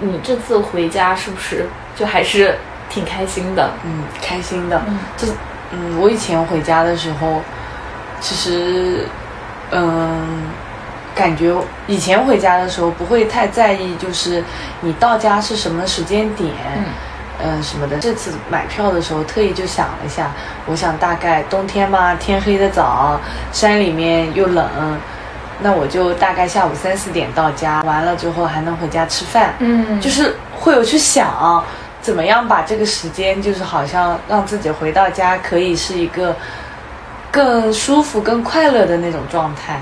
你这次回家是不是就还是挺开心的？嗯，开心的。嗯这，嗯，我以前回家的时候，其实，嗯，感觉以前回家的时候不会太在意，就是你到家是什么时间点，嗯嗯，什么的。这次买票的时候特意就想了一下，我想大概冬天嘛，天黑的早，山里面又冷，那我就大概下午三四点到家，完了之后还能回家吃饭。嗯就是会有去想怎么样把这个时间，就是好像让自己回到家可以是一个更舒服、更快乐的那种状态。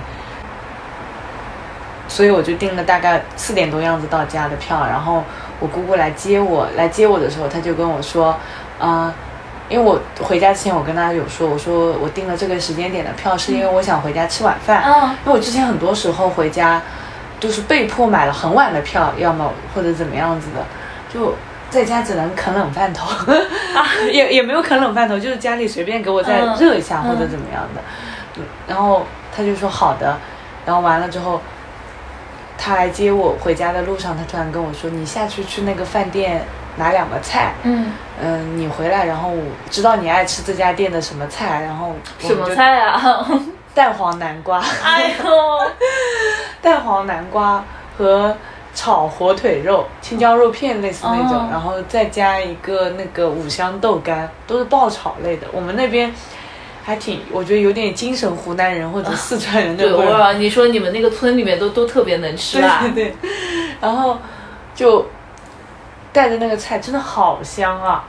所以我就订了大概四点多样子到家的票，然后我姑姑来接我，来接我的时候，她就跟我说，嗯、因为我回家之前我跟他有说，我说我订了这个时间点的票，是因为我想回家吃晚饭。嗯。因为我之前很多时候回家就是被迫买了很晚的票，要么或者怎么样子的，就在家只能啃冷饭头，也也没有啃冷饭头，就是家里随便给我再嗯。热一下、嗯。或者怎么样的。嗯然后他就说好的，然后完了之后，他来接我回家的路上，他突然跟我说：“你下去去那个饭店拿两个菜。”嗯，嗯，你回来，然后我知道你爱吃这家店的什么菜，然后什？么菜啊？蛋黄南瓜。哎呦，蛋黄南瓜和炒火腿肉、青椒肉片类似那种，哦然后再加一个那个五香豆干，都是爆炒类的。我们那边还挺，我觉得有点精神湖南人或者四川人的对，味儿。我你说你们那个村里面都都特别能吃辣，对对对，然后就带的那个菜，真的好香啊！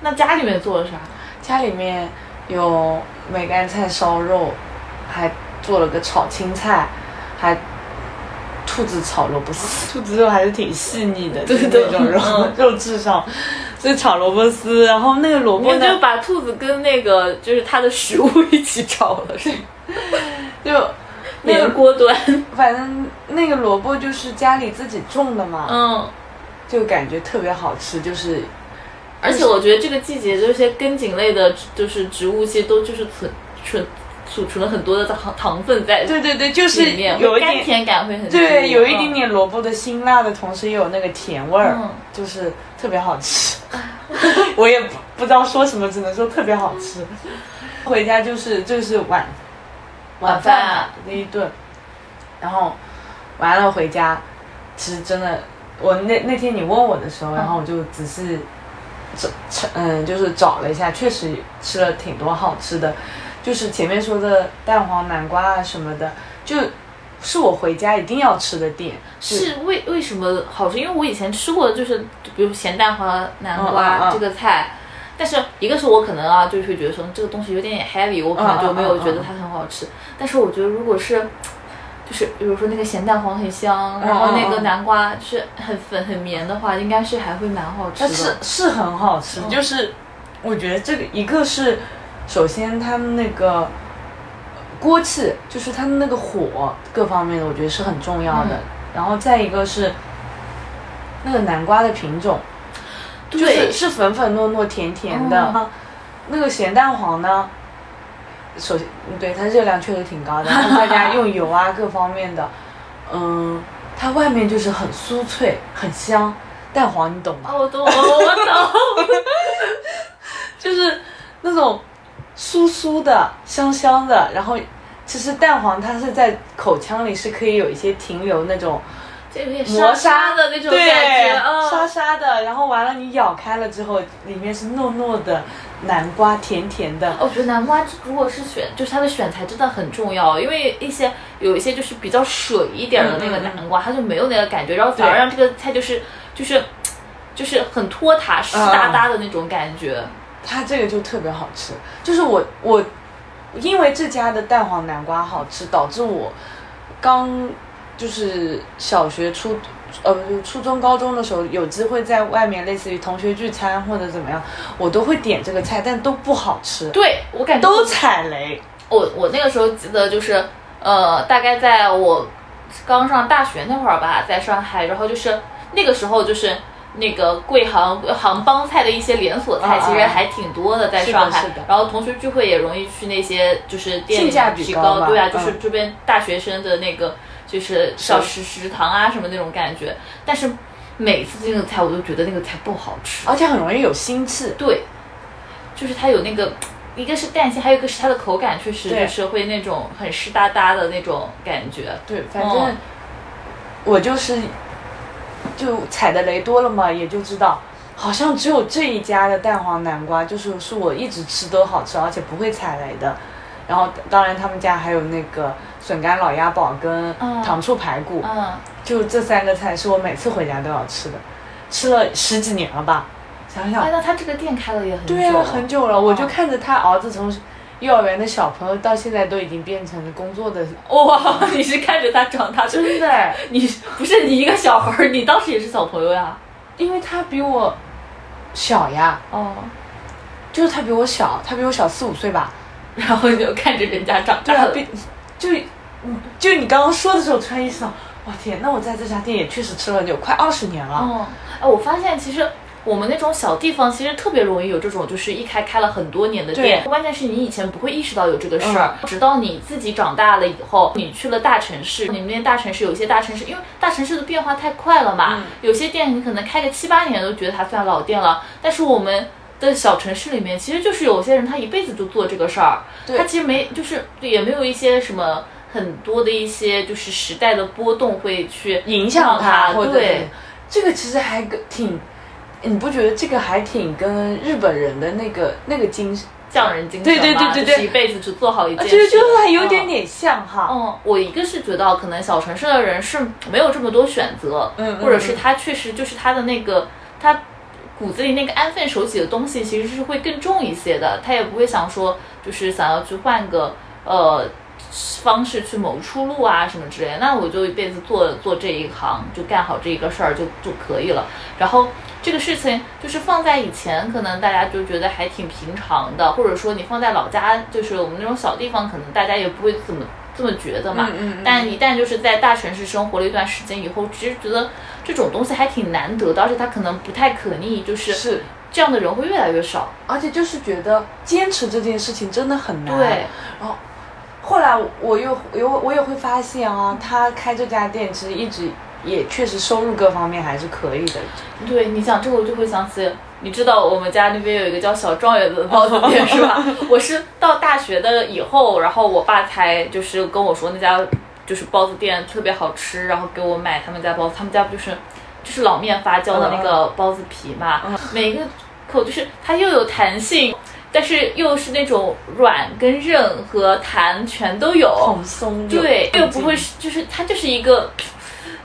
那家里面做了啥？家里面有梅干菜烧肉，还做了个炒青菜，还兔子炒萝卜丝。兔子肉还是挺细腻的，就是对那种肉嗯 肉质上，所以炒萝卜丝，然后那个萝卜呢你就，把兔子跟那个就是它的食物一起炒了，是 就那个锅端。反正那个萝卜就是家里自己种的嘛，嗯，就感觉特别好吃，就是而且我觉得这个季节，这些根茎类的，就是植物，其实都就是存存储存了很多的糖糖分在对对对，就是里面，有一点。甜感会很对，有一嗯点点萝卜的辛辣的同时，也有那个甜味儿，嗯就是特别好吃。我也不不知道说什么，只能说特别好吃。回家就是就是晚晚饭那一顿，然后完了回家，其实真的，我那那天你问我的时候，然后我就只是找找嗯，就是找了一下，确实吃了挺多好吃的，就是前面说的蛋黄南瓜啊什么的，就是我回家一定要吃的店。是为为什么好吃？因为我以前吃过就是比如咸蛋黄南瓜嗯嗯嗯这个菜，但是一个是我可能啊，就是会觉得说这个东西有点 heavy，我可能就没有觉得它很好吃。但是我觉得如果是就是比如说那个咸蛋黄很香，然后那个南瓜就是很粉很绵的话，应该是还会蛮好吃但的。是是很好吃，嗯就是我觉得这个一个是，首先他们那个锅气，就是他们那个火各方面的，我觉得是很重要的。嗯然后再一个是那个南瓜的品种，就是对是粉粉糯糯甜甜的。嗯那个咸蛋黄呢，首先嗯对它热量确实挺高的，然后再加 用油啊各方面的，嗯，它外面就是很酥脆，很香。蛋黄你懂吗？哦，我懂，我我懂。就是那种酥酥的、香香的，然后其实蛋黄它是在口腔里是可以有一些停留那种磨沙沙的那种感觉，嗯，沙沙的，然后完了你咬开了之后，里面是糯糯的南瓜，甜甜的。我觉得南瓜如果是选，就是它的选材真的很重要，因为一些有一些就是比较水一点的那个南瓜，它就没有那个感觉，然后反而让这个菜就是就是就是很拖沓、湿哒哒的那种感觉。它这个就特别好吃，就是我我因为这家的蛋黄南瓜好吃，导致我刚就是小学初呃初中高中的时候有机会在外面类似于同学聚餐或者怎么样，我都会点这个菜，但都不好吃，对我感觉都踩雷。我我那个时候记得就是呃，大概在我刚上大学那会儿吧，在上海，然后就是那个时候就是。那个贵杭杭帮菜的一些连锁菜，其实还挺多的，在上海是的。然后同学聚会也容易去那些就是店里性价面提高，比高嘛对啊，嗯就是这边大学生的那个就是小食食堂啊什么那种感觉。但是每次进那个菜，我都觉得那个菜不好吃。而且很容易有腥气。对，就是它有那个，一个是淡性，还有一个是它的口感，确实就是会那种很湿哒哒的那种感觉。对，反正嗯我就是就踩的雷多了嘛，也就知道，好像只有这一家的蛋黄南瓜，就是是我一直吃都好吃，而且不会踩雷的。然后当然他们家还有那个笋干老鸭煲跟嗯。糖醋排骨，嗯，就这三个菜是我每次回家都要吃的，吃了十几年了吧？想想哎，那他这个店开了也很久对啊，很久了，我就嗯看着他儿子从幼儿园的小朋友到现在都已经变成工作的，哇，你是看着他长大的，真的。哎，你不是你一个小孩儿，你当时也是小朋友呀？因为他比我小呀，哦，就是他比我小，他比我小四五岁吧。然后就看着人家长对啊，大了。比就嗯就你刚刚说的时候，突然意识到，哇天，那我在这家店也确实吃了有快二十年了。嗯，哎，我发现其实我们那种小地方，其实特别容易有这种，就是一开开了很多年的店。关键是你以前不会意识到有这个事儿，直到你自己长大了以后，你去了大城市，你们那大城市有一些大城市，因为大城市的变化太快了嘛，有些店你可能开个七八年都觉得它算老店了，但是我们。的小城市里面，其实就是有些人他一辈子就做这个事儿，他其实没就是也没有一些什么很多的一些就是时代的波动会去影响他，对，这个其实还挺，你不觉得这个还挺跟日本人的那个那个精神，匠人精神嘛，对对对对对就是一辈子只做好一件事，就是就是还有点嗯。点像哈。嗯，我一个是觉得可能小城市的人是没有这么多选择，嗯嗯或者是他确实就是他的那个他骨子里那个安分守己的东西其实是会更重一些的，他也不会想说就是想要去换个呃方式去谋出路啊什么之类的，那我就一辈子做做这一行，就干好这一个事儿就就可以了。然后这个事情就是放在以前，可能大家就觉得还挺平常的，或者说你放在老家，就是我们那种小地方，可能大家也不会怎么这么觉得嘛。嗯嗯嗯但一旦就是在大城市生活了一段时间以后，其实觉得这种东西还挺难得的，而且它可能不太可逆，就是是，这样的人会越来越少。而且就是觉得坚持这件事情真的很难。对，然后后来我又有我也会发现啊，他开这家店其实一直也确实收入各方面还是可以的。对，你讲这个我就会想起，你知道我们家那边有一个叫小状元的包子店是吧？我是到大学的以后，然后我爸才就是跟我说那家就是包子店特别好吃，然后给我买他们家包子，他们家不就是就是老面发酵的那个包子皮嘛，每一个口就是它又有弹性。但是又是那种软跟韧和弹全都有，对，又不会是，就是它就是一个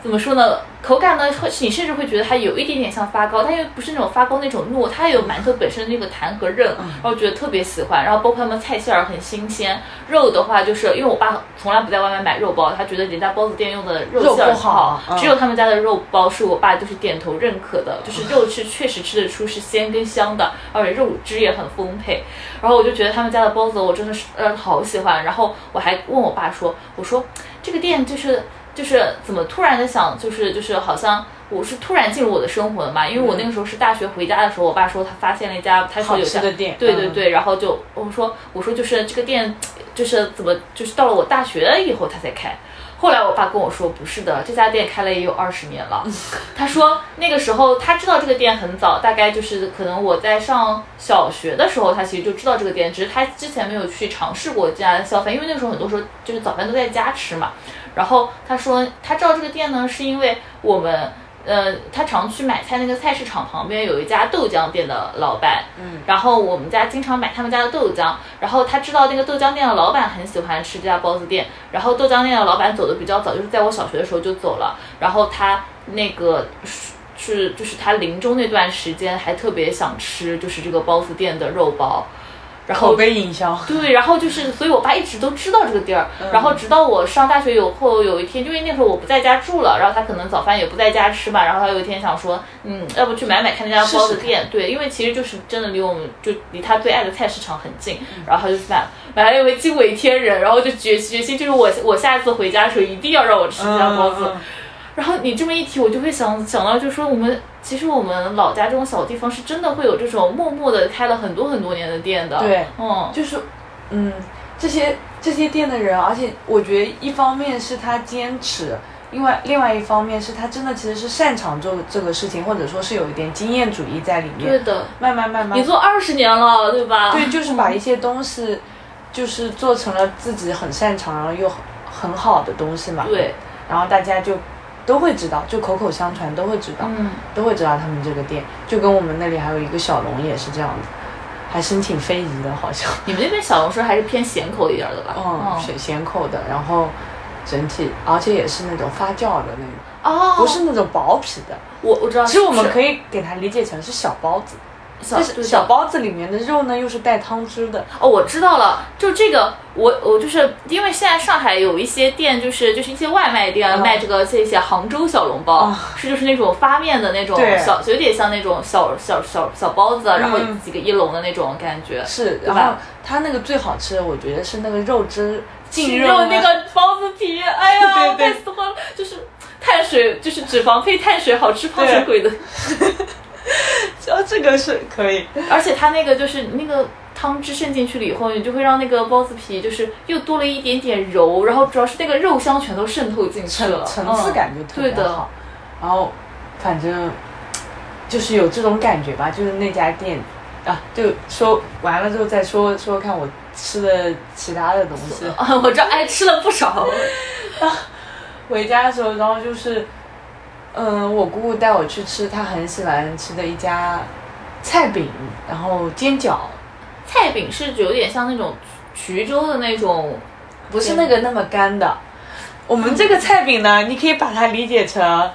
怎么说呢？口感呢，会你甚至会觉得它有一点点像发糕，它又不是那种发糕那种糯，它有馒头本身的那个弹和韧，嗯然后觉得特别喜欢。然后包括他们菜馅儿很新鲜，肉的话就是因为我爸从来不在外面买肉包，他觉得人家包子店用的肉馅儿肉不好嗯只有他们家的肉包是我爸就是点头认可的，就是肉是确实吃得出是鲜跟香的，而且肉汁也很丰沛。然后我就觉得他们家的包子我真的是呃好喜欢，然后我还问我爸说，我说这个店就是就是怎么突然的想就是就是好像。我是突然进入我的生活的嘛，因为我那个时候是大学回家的时候，我爸说他发现了一家，他说有好吃家的店嗯对对对，然后就我说我说就是这个店就是怎么就是到了我大学以后他才开，后来我爸跟我说不是的，这家店开了也有二十年了。他说那个时候他知道这个店很早，大概就是可能我在上小学的时候，他其实就知道这个店，只是他之前没有去尝试过这家的消费，因为那时候很多时候就是早饭都在家吃嘛。然后他说他知道这个店呢，是因为我们。呃，他常去买菜那个菜市场旁边有一家豆浆店的老板，嗯，然后我们家经常买他们家的豆浆，然后他知道那个豆浆店的老板很喜欢吃这家包子店，然后豆浆店的老板走的比较早，就是在我小学的时候就走了，然后他那个是是就是他临终那段时间还特别想吃就是这个包子店的肉包，然后口碑营销。对，然后就是，所以我爸一直都知道这个地儿。嗯然后直到我上大学以后，有一天，因为那时候我不在家住了，然后他可能早饭也不在家吃嘛，然后他有一天想说，嗯，要不去买买看那家包子店。对，因为其实就是真的离我们就离他最爱的菜市场很近，嗯然后他就去买了，买了以为惊为天人，然后就决决心，就是我我下一次回家的时候一定要让我吃这家包子。然后你这么一提，我就会想想到，就是说我们其实我们老家这种小地方是真的会有这种默默的开了很多很多年的店的。对嗯，就是，嗯，这些这些店的人，而且我觉得一方面是他坚持，另外另外一方面是他真的其实是擅长做这个事情，或者说是有一点经验主义在里面。对的，慢慢慢慢你，做二十年了，对吧？对，就是把一些东西，就是做成了自己很擅长，然后又很很好的东西嘛。对，然后大家就都会知道，就口口相传都会知道，嗯，都会知道他们这个店，就跟我们那里还有一个小龙也是这样的，还申请非遗的，好像。你们那边小龙是还是偏咸口一点的吧？嗯，咸咸口的，然后整体，而且也是那种发酵的那种，哦，不是那种薄皮的。我我知道，其实我们可以以给它理解成是小包子，小小包子里面的肉呢又是带汤汁的。哦，我知道了，就这个，我我就是因为现在上海有一些店，就是就是一些外卖店、嗯卖这个这些杭州小笼包，啊。是就是那种发面的那种对。小，有点像那种小小小小包子，然后嗯几个一笼的那种感觉。是，然后它那个最好吃的，我觉得是那个肉汁浸肉肉那个包子皮，哎呀，对 对。太喜欢了，就是碳水，就是脂肪配碳水，好吃胖对成鬼的。哦，这个是可以。而且它那个就是那个汤汁渗进去了以后，你就会让那个包子皮就是又多了一点点柔，然后主要是那个肉香全都渗透进去了，层层次感就特别嗯对的好。然后反正就是有这种感觉吧，就是那家店啊，就说完了之后再说说看我吃的其他的东西。啊，我这哎吃了不少。回家的时候，然后就是，嗯，我姑姑带我去吃她很喜欢吃的一家菜饼，然后煎饺，菜饼是有点像那种衢州的那种，不是那个那么干的。我们这个菜饼呢，你可以把它理解成，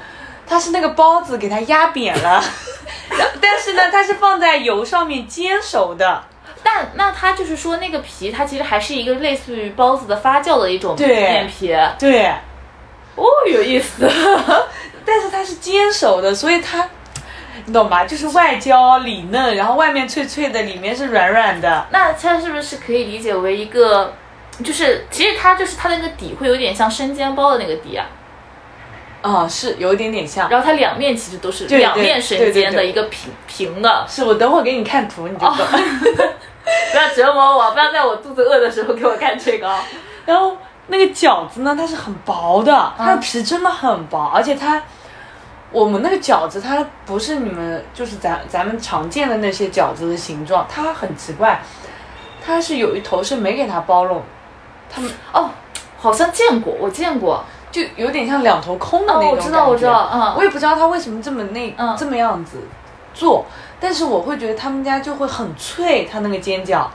它是那个包子给它压扁了，但是呢，它是放在油上面煎熟的。但那它就是说那个皮，它其实还是一个类似于包子的发酵的一种面皮。对，哦，有意思。但是它是煎熟的，所以它，你懂吧？就是外焦里嫩，然后外面脆脆的，里面是软软的。那它是不是可以理解为一个，就是其实它就是它的那个底会有点像生煎包的那个底啊，啊、是有一点点像。然后它两面其实都是两面生煎的一个平平的。是我等会儿给你看图，你就懂。不要折磨我，不要在我肚子饿的时候给我看这个啊。然后那个饺子呢，它是很薄的，它的皮真的很薄，而且它，我们那个饺子它不是你们就是咱咱们常见的那些饺子的形状，它很奇怪，它是有一头是没给它包拢，他们哦，好像见过，我见过。就有点像两头空的那哦，种我知道，我知道，嗯，我也不知道他为什么这么那、嗯。这么样子做，但是我会觉得他们家就会很脆，它那个煎饺，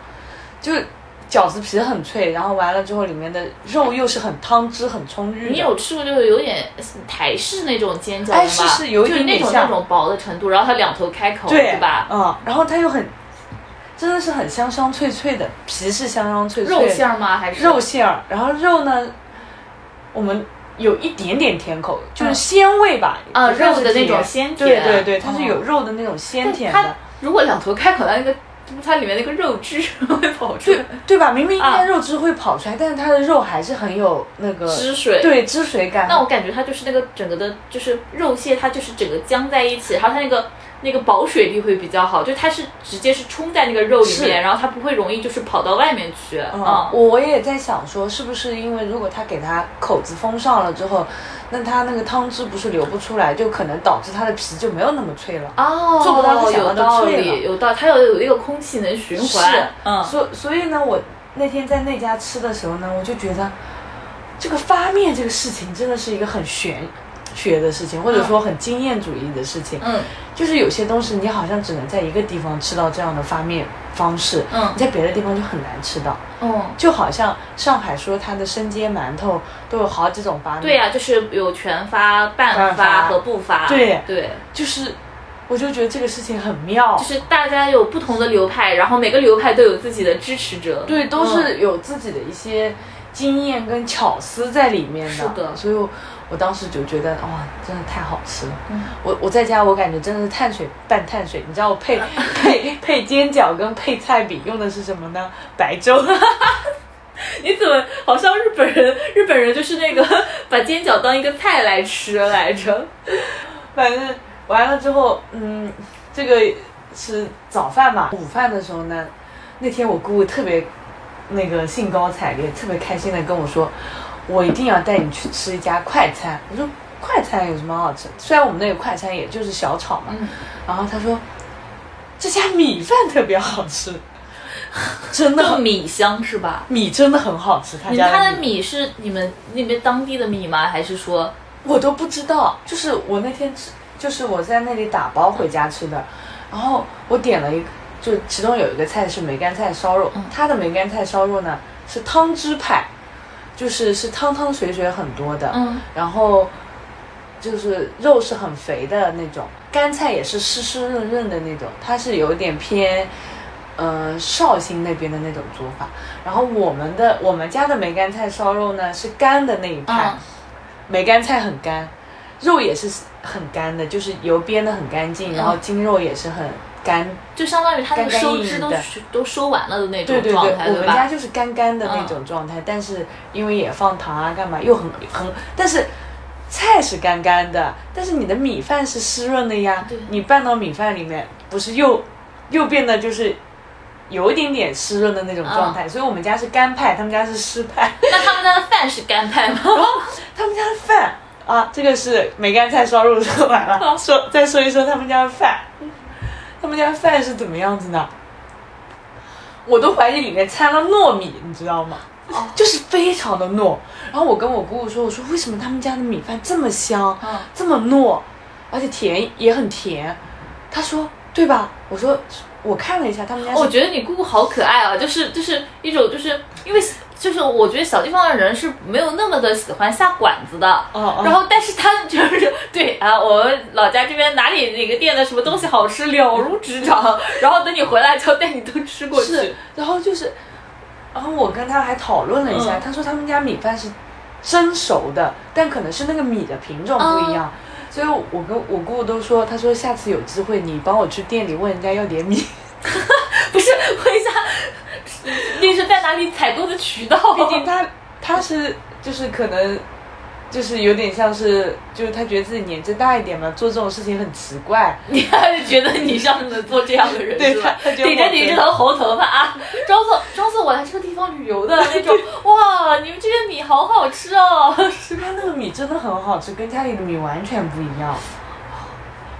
就是饺子皮很脆，然后完了之后里面的肉又是很汤汁很充裕。你有吃过就是有点台式那种煎饺的吗？哎是是有一就是那点点像种那种薄的程度，然后它两头开口，对吧？嗯，然后它又很，真的是很香香脆脆的，皮是香香脆脆的，肉馅儿吗？还是肉馅儿，然后肉呢，我们有一点点甜口，就是嗯鲜味吧，啊肉的那种鲜甜对对对，它是嗯有肉的那种鲜甜的。如果两头开口，它那个它里面那个肉汁 会跑出来，对吧？明明应啊该肉汁会跑出来，但是它的肉还是很有那个汁水。。对汁水感。那我感觉它就是那个整个的，就是肉蟹，它就是整个浆在一起，然后它那个那个保水力会比较好，就它是直接是冲在那个肉里面，然后它不会容易就是跑到外面去。嗯，嗯，我我也在想说，是不是因为如果它给它口子封上了之后，那它那个汤汁不是流不出来，就可能导致它的皮就没有那么脆了。哦，做不到他想要的有道脆了理，有道理，它有有一个空气能循环。是，嗯，所所以呢，我那天在那家吃的时候呢，我就觉得这个发面这个事情真的是一个很玄学的事情，或者说很经验主义的事情。嗯。就是有些东西你好像只能在一个地方吃到这样的发面方式，嗯。你在别的地方就很难吃到。嗯，就好像上海说它的生煎馒头都有好几种发面，对呀、就是有全发、半半发。和不发。对。对，就是我就觉得这个事情很妙，就是大家有不同的流派，然后每个流派都有自己的支持者。对，都嗯。是有自己的一些经验跟巧思在里面的。是的。所以我我当时就觉得哇，真的太好吃了。嗯我我在家我感觉真的是碳水拌碳水，你知道我配 配配煎饺跟配菜饼用的是什么呢？白粥。你怎么好像日本人？日本人就是那个把煎饺当一个菜来吃来着。反正完了之后，嗯，这个是早饭嘛。午饭的时候呢，那天我姑姑特别那个兴高采烈、特别开心的跟我说，我一定要带你去吃一家快餐。我说快餐有什么好吃？虽然我们那个快餐也就是小炒嘛。嗯然后他说这家米饭特别好吃，真的米香是吧？米真的很好吃。他你家的米它的米是你们那边当地的米吗？还是说我都不知道，就是我那天吃，就是我在那里打包回家吃的，然后我点了一个，就其中有一个菜是梅干菜烧肉，嗯它的梅干菜烧肉呢是汤汁派，就是是汤汤水水很多的，嗯。然后就是肉是很肥的那种，干菜也是湿湿润润的那种，它是有点偏。呃，绍兴那边的那种做法，然后我们的我们家的梅干菜烧肉呢是干的那一派，嗯。梅干菜很干，肉也是很干的，就是油煸的很干净，嗯然后筋肉也是很干。就相当于他那个干干收汁都都收完了的那对对对，种状态，我们家？就是干干的那种状态，但是因为也放糖啊，干嘛又很很，但是菜是干干的，但是你的米饭是湿润的呀对，你拌到米饭里面，不是又又变得就是。有一点点湿润的那种状态，所以我们家是干派，他们家是湿派。那他们家的饭是干派吗？他们家的饭啊，这个是梅干菜烧肉说完了，说再说一说他们家的饭，他们家饭是怎么样子呢？我都怀疑里面掺了糯米，你知道吗？哦就是非常的糯。然后我跟我姑姑说，我说为什么他们家的米饭这么香，嗯这么糯，而且甜也很甜？她说对吧？我说我看了一下，他们家我觉得你姑姑好可爱啊，就是就是一种就是因为就是我觉得小地方的人是没有那么的喜欢下馆子的，哦哦。然后但是他就是对啊，我们老家这边哪里哪个店的什么东西好吃了如指掌，然后等你回来就带你都吃过去。是，，然后就是，然后我跟他还讨论了一下，嗯。他说他们家米饭是蒸熟的，但可能是那个米的品种不一样，所以我跟我姑姑都说，她说下次有机会你帮我去店里问人家要点米，不是问一下那是在哪里采购的渠道？毕竟他他是就是可能。就是有点像是，就是他觉得自己年纪大一点嘛，做这种事情很奇怪。你还是觉得你像能做这样的人 对是吧？顶着我你这头红头发啊，装作装作我来这个地方旅游的那种，哇，你们这边米好好吃哦。是他那个米真的很好吃，跟家里的米完全不一样。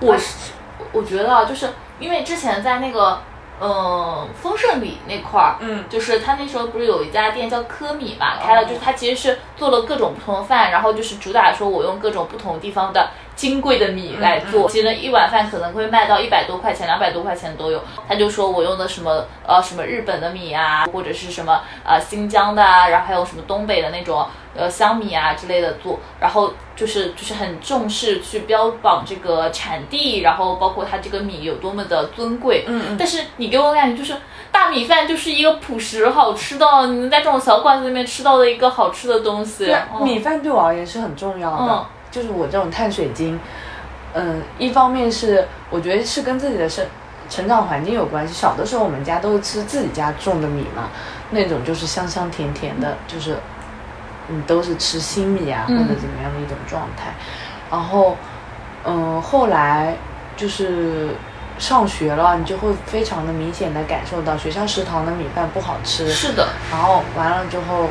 我是我觉得啊，就是因为之前在那个嗯丰盛里那块儿，嗯。就是他那时候不是有一家店叫科米嘛，开了，就是他其实是做了各种不同的饭，然后就是主打说我用各种不同地方的金贵的米来做，其实一碗饭可能会卖到一百多块钱、两百多块钱都有。他就说我用的什么呃什么日本的米啊，或者是什么呃新疆的啊，然后还有什么东北的那种呃香米啊之类的做，然后就是就是很重视去标榜这个产地，然后包括它这个米有多么的尊贵。嗯嗯。但是你给我感觉就是大米饭就是一个朴实好吃的，你能在这种小馆子里面吃到的一个好吃的东西。对啊，嗯米饭对我而言是很重要的，嗯就是我这种碳水精，嗯，一方面是我觉得是跟自己的生成长环境有关系。小的时候我们家都是吃自己家种的米嘛，那种就是香香甜甜的，就是嗯都是吃新米啊或嗯者怎么样的一种状态。然后嗯后来就是。上学了，你就会非常的明显的感受到学校食堂的米饭不好吃，是的，然后完了之后，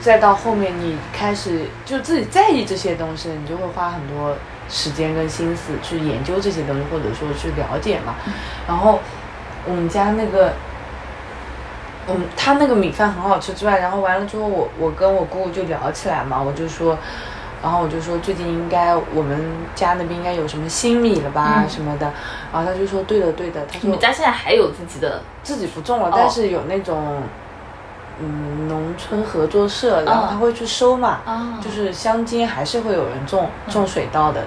再到后面你开始就自己在意这些东西，你就会花很多时间跟心思去研究这些东西，或者说去了解嘛。然后我们家那个，嗯，他那个米饭很好吃之外，然后完了之后我我跟我姑姑就聊起来嘛，我就说。然后我就说最近应该我们家那边应该有什么新米了吧、嗯什么的，然后他就说对的对的，他说我们家现在还有自己的自己不种了，哦但是有那种嗯农村合作社，然后他会去收嘛，啊就是乡间还是会有人种种水稻的，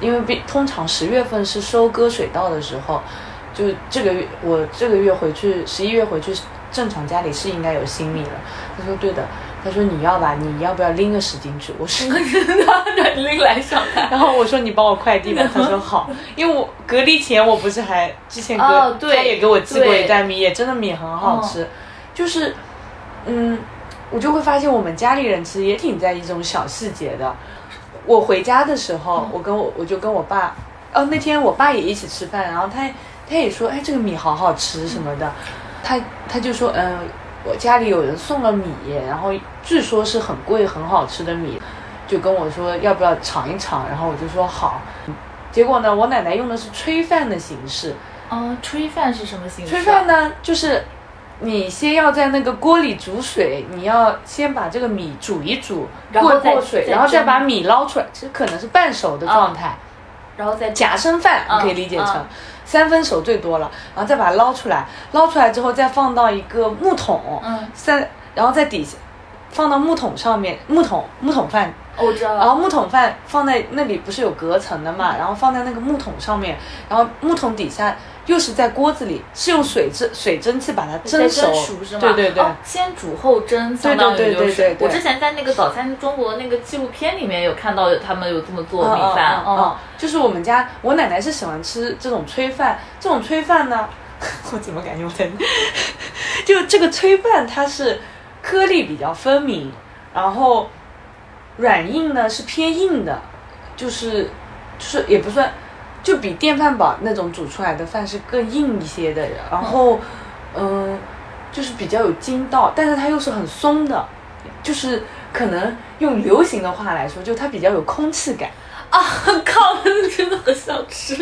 因为比通常十月份是收割水稻的时候，就这个月我这个月回去十一月回去，正常家里是应该有新米了。他说对的，他说你要吧，你要不要拎个十斤去？我说。拎来上海。然后我说你帮我快递吧，他说好，因为我隔离前我不是还之前隔、他也给我寄过一袋米，也真的米很好吃，就是嗯，我就会发现我们家里人其实也挺在意这种小细节的。我回家的时候，我跟我我就跟我爸，哦那天我爸也一起吃饭，然后他他也说，哎这个米好好吃什么的，他他就说嗯。我家里有人送了米，然后据说是很贵很好吃的米，就跟我说要不要尝一尝，然后我就说好。结果呢，我奶奶用的是炊饭的形式。嗯，炊饭是什么形式？炊饭呢，就是你先要在那个锅里煮水，你要先把这个米煮一煮，过过水，然后再把米捞出来，其实可能是半熟的状态，然后再夹生饭，你可以理解成三分熟最多了，然后再把它捞出来，捞出来之后再放到一个木桶，嗯，三，然后在底下放到木桶上面，木桶木桶饭。我知道了。然后木桶饭放在那里不是有隔层的嘛？然后放在那个木桶上面，然后木桶底下又是在锅子里，是用水蒸水蒸气把它蒸熟，是吗？对对对，先煮后蒸，相当于就是。我之前在那个早餐中国那个纪录片里面有看到他们有这么做米饭，嗯，就是我们家我奶奶是喜欢吃这种炊饭，这种炊饭呢，我怎么感觉我在，就这个炊饭它是颗粒比较分明，然后。软硬呢是偏硬的，就是就是也不算，就比电饭煲那种煮出来的饭是更硬一些的。然后，嗯，就是比较有筋道，但是它又是很松的，就是可能用流行的话来说，就它比较有空气感。啊，靠！真的很想吃。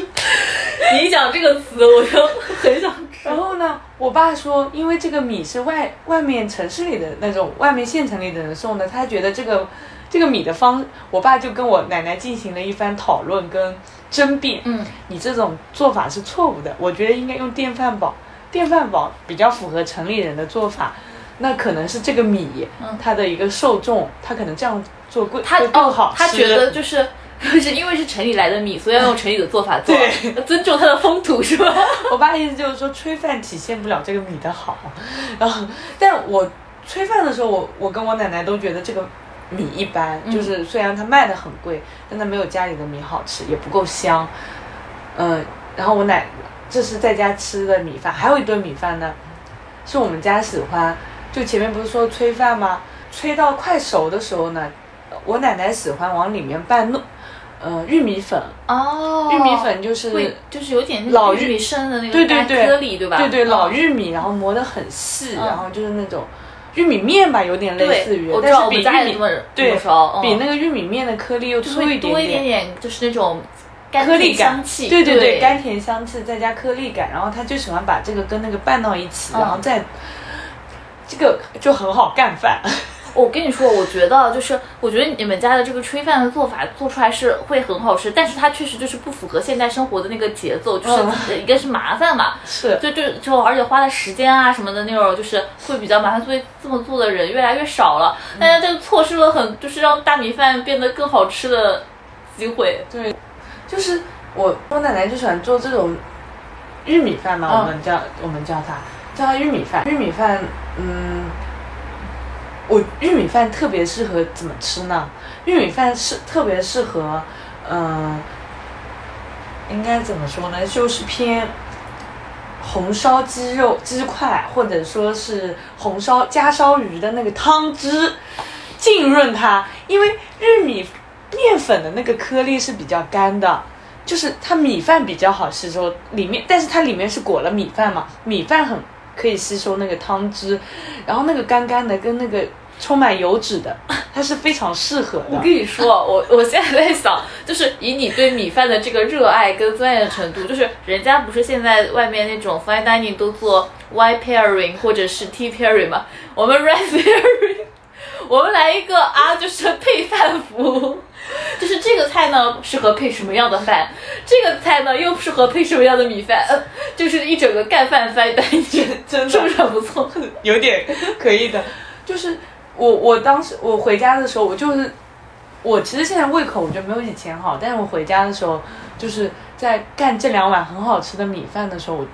你一讲这个词，我就很想吃。然后呢，我爸说，因为这个米是外外面城市里的那种外面县城里的人送的，他觉得这个。这个米的方，我爸就跟我奶奶进行了一番讨论跟争辩。嗯，你这种做法是错误的，我觉得应该用电饭煲。电饭煲比较符合城里人的做法，那可能是这个米，它的一个受众，他可能这样做贵，他更好他觉得就是 是因为是城里来的米，所以要用城里的做法做，尊重它的风土是吧？我爸意思就是说，炊饭体现不了这个米的好。然后，但我炊饭的时候，我我跟我奶奶都觉得这个。米一般，就是虽然它卖的很贵，但它没有家里的米好吃，也不够香。嗯，然后我奶，这是在家吃的米饭，还有一顿米饭呢，是我们家喜欢。就前面不是说炊饭吗？炊到快熟的时候呢，我奶奶喜欢往里面拌糯，呃，玉米粉。哦。玉米粉就是就是有点老玉米生的那个干颗粒，对吧？对对，老玉米，然后磨得很细，然后就是那种。玉米面吧，有点类似于，但是比玉米对，比那个玉米面的颗粒又粗一点点，多一点点，就是那种颗粒感，对对对，甘甜香气再加颗粒感，然后他就喜欢把这个跟那个拌到一起，然后再这个就很好干饭。我跟你说，我觉得就是，我觉得你们家的这个炊饭的做法做出来是会很好吃，但是它确实就是不符合现代生活的那个节奏，就是一个是麻烦嘛，是，就就就而且花的时间啊什么的那种，就是会比较麻烦，所以这么做的人越来越少了，大家就错失了很就是让大米饭变得更好吃的机会。对，就是我我奶奶就喜欢做这种玉米饭嘛，我们叫我们叫它叫它玉米饭，玉米饭，嗯。我玉米饭特别适合怎么吃呢？玉米饭是特别适合，嗯，应该怎么说呢？就是偏红烧鸡肉鸡块，或者说是红烧加烧鱼的那个汤汁浸润它，因为玉米面粉的那个颗粒是比较干的，就是它米饭比较好吸收，里面但是它里面是裹了米饭嘛，米饭很。可以吸收那个汤汁，然后那个干干的跟那个充满油脂的，它是非常适合的。我跟你说，我我现在在想，就是以你对米饭的这个热爱跟钻研程度，就是人家不是现在外面那种 fine dining 都做 white pairing 或者是 tea pairing 嘛？我们 red pairing，我们来一个啊，就是配饭服。就是这个菜呢，适合配什么样的饭？这个菜呢，又适合配什么样的米饭？呃，就是一整个干饭翻单元，真的是不是很不错？有点可以的。就是我我当时我回家的时候，我就是我其实现在胃口我觉得没有以前好，但是我回家的时候，就是在干这两碗很好吃的米饭的时候，我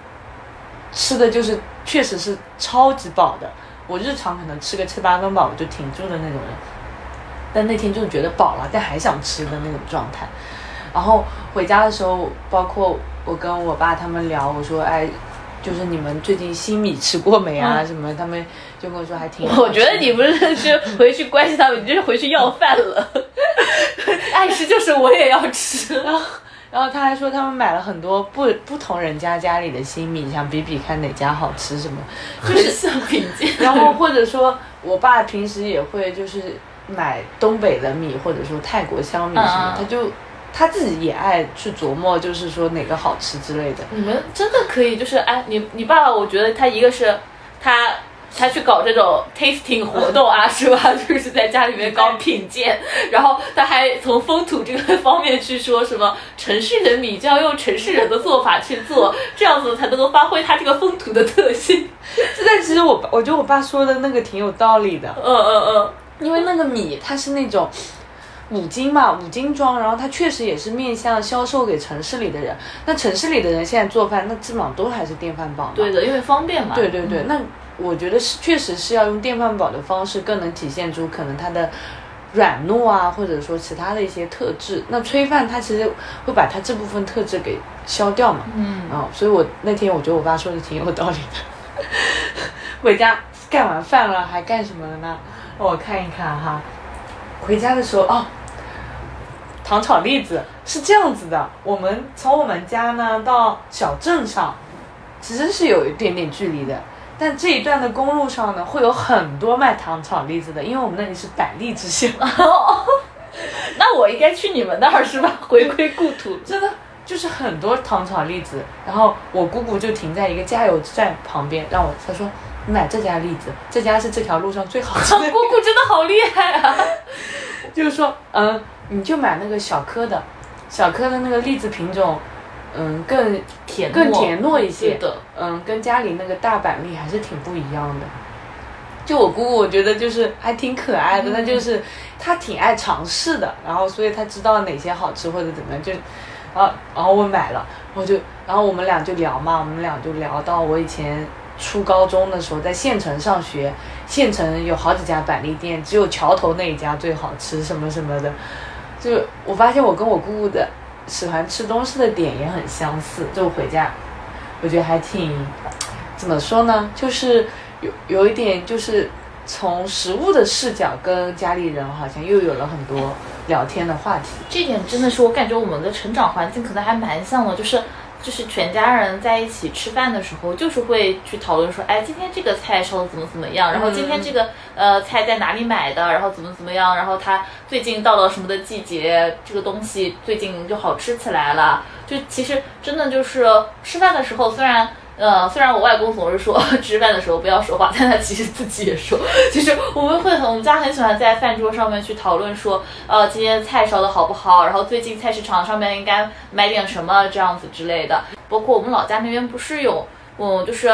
吃的就是确实是超级饱的。我日常可能吃个七八分饱我就停住的那种人。但那天就觉得饱了，但还想吃的那种状态。然后回家的时候，包括我跟我爸他们聊，我说：“哎，就是你们最近新米吃过没啊？什么？”他们就跟我说还挺。我觉得你不是去回去关心他们，你就是回去要饭了。爱吃就是我也要吃。然 后然后他还说他们买了很多不不同人家家里的新米，想比比看哪家好吃什么，就是像品鉴。然后或者说我爸平时也会就是买东北的米，或者说泰国香米什么，嗯他就他自己也爱去琢磨，就是说哪个好吃之类的。你们真的可以，就是哎，你你爸爸，我觉得他一个是他他去搞这种 tasting 活动啊，是吧？就是在家里面搞品鉴，然后他还从风土这个方面去说什么城市人米就要用城市人的做法去做，这样子才能够发挥它这个风土的特性。但其实我我觉得我爸说的那个挺有道理的，嗯嗯嗯，因为那个米它是那种。五斤嘛，五斤装，然后它确实也是面向销售给城市里的人。那城市里的人现在做饭，那基本上都还是电饭煲。对的，因为方便嘛。对对对，那我觉得是确实是要用电饭煲的方式，更能体现出可能它的软糯啊，或者说其他的一些特质。那炊饭它其实会把它这部分特质给消掉嘛。嗯，啊、所以我那天我觉得我爸说的挺有道理的。回家 干完饭了，还干什么了呢？让我看一看哈。回家的时候哦，糖炒栗子是这样子的，我们从我们家呢到小镇上，其实是有一点点距离的。但这一段的公路上呢，会有很多卖糖炒栗子的，因为我们那里是百栗之乡，那我应该去你们那儿是吧？回归故土。真的就是很多糖炒栗子。然后我姑姑就停在一个加油站旁边，让我她说你买这家栗子，这家是这条路上最好吃的 姑姑真的好厉害啊！就是说，嗯，你就买那个小颗的，小颗的那个栗子品种，嗯，更甜更甜糯一些对的，嗯，跟家里那个大板栗还是挺不一样的。就我姑姑，我觉得就是还挺可爱的，嗯那就是她挺爱尝试的，然后所以她知道哪些好吃或者怎么样，就，然后然后我买了，我就然后我们俩就聊嘛，我们俩就聊到我以前初高中的时候在县城上学，县城有好几家板栗店，只有桥头那一家最好吃，什么什么的。就我发现我跟我姑姑的喜欢吃东西的点也很相似，就回家，我觉得还挺怎么说呢，就是有有一点就是从食物的视角跟家里人好像又有了很多聊天的话题。这点真的是我感觉我们的成长环境可能还蛮像的，就是就是全家人在一起吃饭的时候，就是会去讨论说，哎，今天这个菜烧的怎么怎么样，然后今天这个呃菜在哪里买的，然后怎么怎么样，然后它最近到了什么的季节，这个东西最近就好吃起来了。就其实真的就是吃饭的时候，虽然。呃，虽然我外公总是说 吃饭的时候不要说话，但他其实自己也说。就是我们会很，我们家很喜欢在饭桌上面去讨论说，呃，今天菜烧的好不好，然后最近菜市场上面应该买点什么这样子之类的。包括我们老家那边不是有，嗯，就是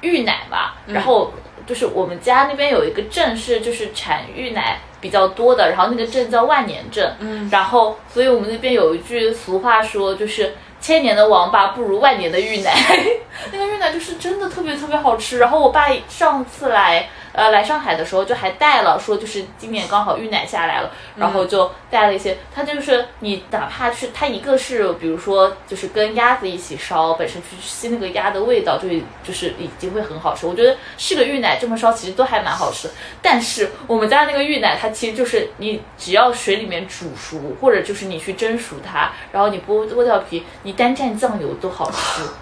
芋奶嘛，然后就是我们家那边有一个镇是就是产芋奶比较多的，然后那个镇叫万年镇，嗯然后所以我们那边有一句俗话说就是。千年的王八不如万年的芋奶，那个芋奶就是真的特别特别好吃。然后我爸上次来呃来上海的时候就还带了，说就是今年刚好芋奶下来了，然后就带了一些。它就是你哪怕去它一个是比如说就是跟鸭子一起烧，本身去吸那个鸭的味道，就就是已经会很好吃。我觉得是个芋奶这么烧其实都还蛮好吃。但是我们家那个芋奶它其实就是你只要水里面煮熟，或者就是你去蒸熟它，然后你剥剥掉皮，你单蘸酱油都好吃。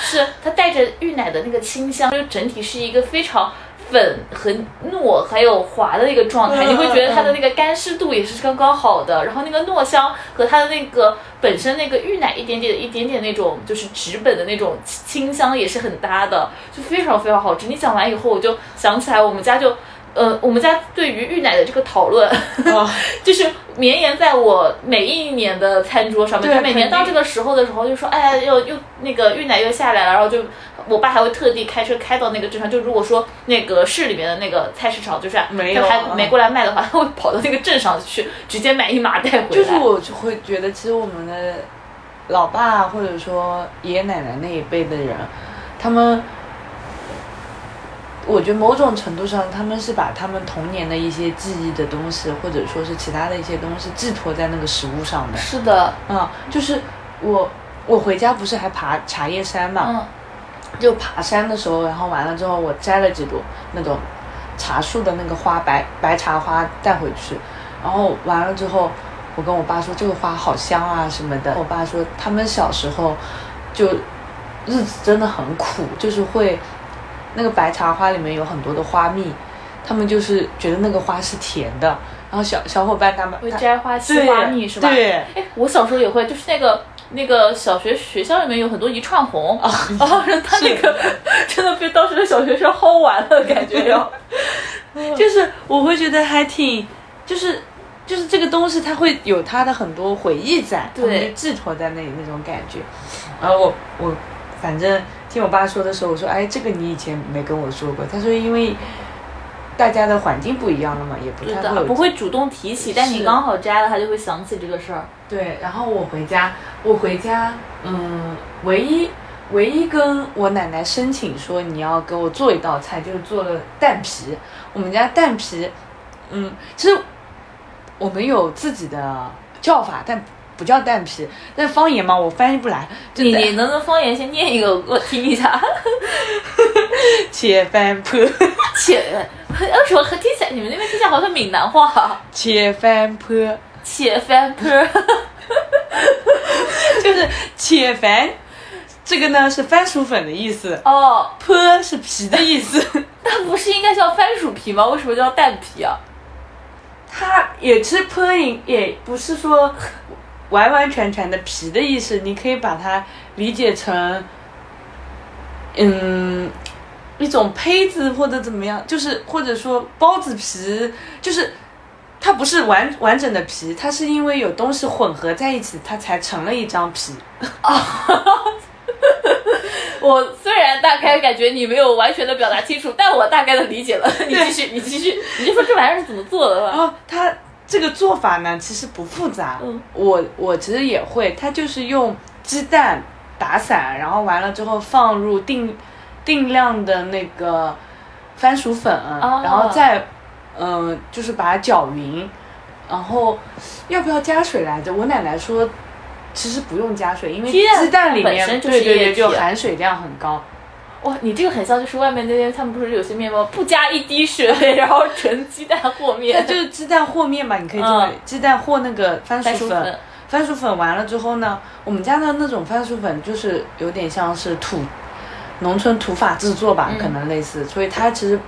是它带着芋奶的那个清香，就整体是一个非常粉和糯还有滑的那个状态，嗯你会觉得它的那个干湿度也是刚刚好的，然后那个糯香和它的那个本身那个芋奶一点点一点点那种就是纸本的那种清香也是很搭的，就非常非常好吃。你讲完以后，我就想起来我们家就。呃，我们家对于芋奶的这个讨论，哦 就是绵延在我每一年的餐桌上面。对就每年到这个时候的时候，就说，哎呀，又又那个芋奶又下来了，然后就我爸还会特地开车开到那个镇上。就如果说那个市里面的那个菜市场就是没有还嗯没过来卖的话，他会跑到那个镇上去，直接买一麻袋回来。就是我就会觉得，其实我们的老爸或者说爷爷奶奶那一辈的人，他们，我觉得某种程度上，他们是把他们童年的一些记忆的东西，或者说是其他的一些东西寄托在那个食物上的。是的，嗯，就是我我回家不是还爬茶叶山嘛，嗯就爬山的时候，然后完了之后，我摘了几朵那种茶树的那个花，白白茶花带回去，然后完了之后，我跟我爸说这个花好香啊什么的。我爸说他们小时候就日子真的很苦，就是会那个白茶花里面有很多的花蜜，他们就是觉得那个花是甜的。然后小小伙伴他们会摘花吸花蜜是吧？对，哎，我小时候也会，就是那个那个小学学校里面有很多一串红啊，然后他那个 真的被当时的小学生薅完了，感觉要，就是我会觉得还挺，就是就是这个东西它会有它的很多回忆在，对寄托在那里那种感觉。然后我我反正听我爸说的时候，我说哎，这个你以前没跟我说过。他说因为。大家的环境不一样了嘛，也不太会不会主动提起，但你刚好摘了，他就会想起这个事儿。对，然后我回家，我回家，嗯，唯一唯一跟我奶奶申请说你要给我做一道菜，就是做了蛋皮。我们家蛋皮，嗯，其实我们有自己的叫法，但不叫蛋皮。那方言嘛，我翻译不来。你你能不能方言先念一个我听一下？切饭铺，切。为什么和听起来你们那边听起来好像闽南话？切饭坡，切饭坡，就是切饭。这个呢是番薯粉的意思哦，坡是皮的意思。那不是应该叫番薯皮吗？为什么叫蛋皮啊？它也吃坡音，也不是说完完全全的皮的意思。你可以把它理解成，嗯。一种胚子或者怎么样，就是或者说包子皮，就是它不是完完整的皮，它是因为有东西混合在一起，它才成了一张皮。我虽然大概感觉你没有完全的表达清楚，但我大概的理解了。你继续，你继续，你就说这玩意儿是怎么做的吧。哦，它这个做法呢，其实不复杂。嗯，我我其实也会，它就是用鸡蛋打散，然后完了之后放入定。定量的那个番薯粉，然后再嗯，就是把它搅匀，然后要不要加水来着？我奶奶说，其实不用加水，因为鸡蛋里面对对对，就含水量很高。哇，你这个很像就是外面那边他们不是有些面包不加一滴水，然后纯鸡蛋和面，就是鸡蛋和面吧，你可以这么鸡蛋和那个番薯粉，番薯粉完了之后呢，我们家的那种番薯粉就是有点像是土。农村土法制作吧，可能类似，所以它其实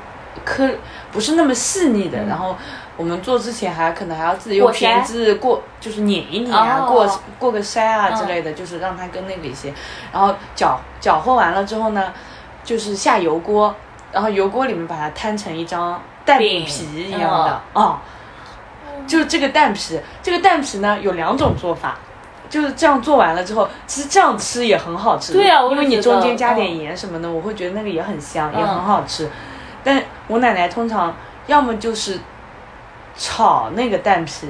颗不是那么细腻的。然后我们做之前还可能还要自己用瓶子过，就是碾一碾啊，过过个筛啊之类的，就是让它更那个一些。然后搅搅和完了之后呢，就是下油锅，然后油锅里面把它摊成一张蛋饼皮一样的啊，就是这个蛋皮，这个蛋皮呢有两种做法。就是这样做完了之后，其实这样吃也很好吃。对啊，因为你中间加点盐什么的，我会觉得那个也很香，也很好吃。但我奶奶通常要么就是炒那个蛋皮，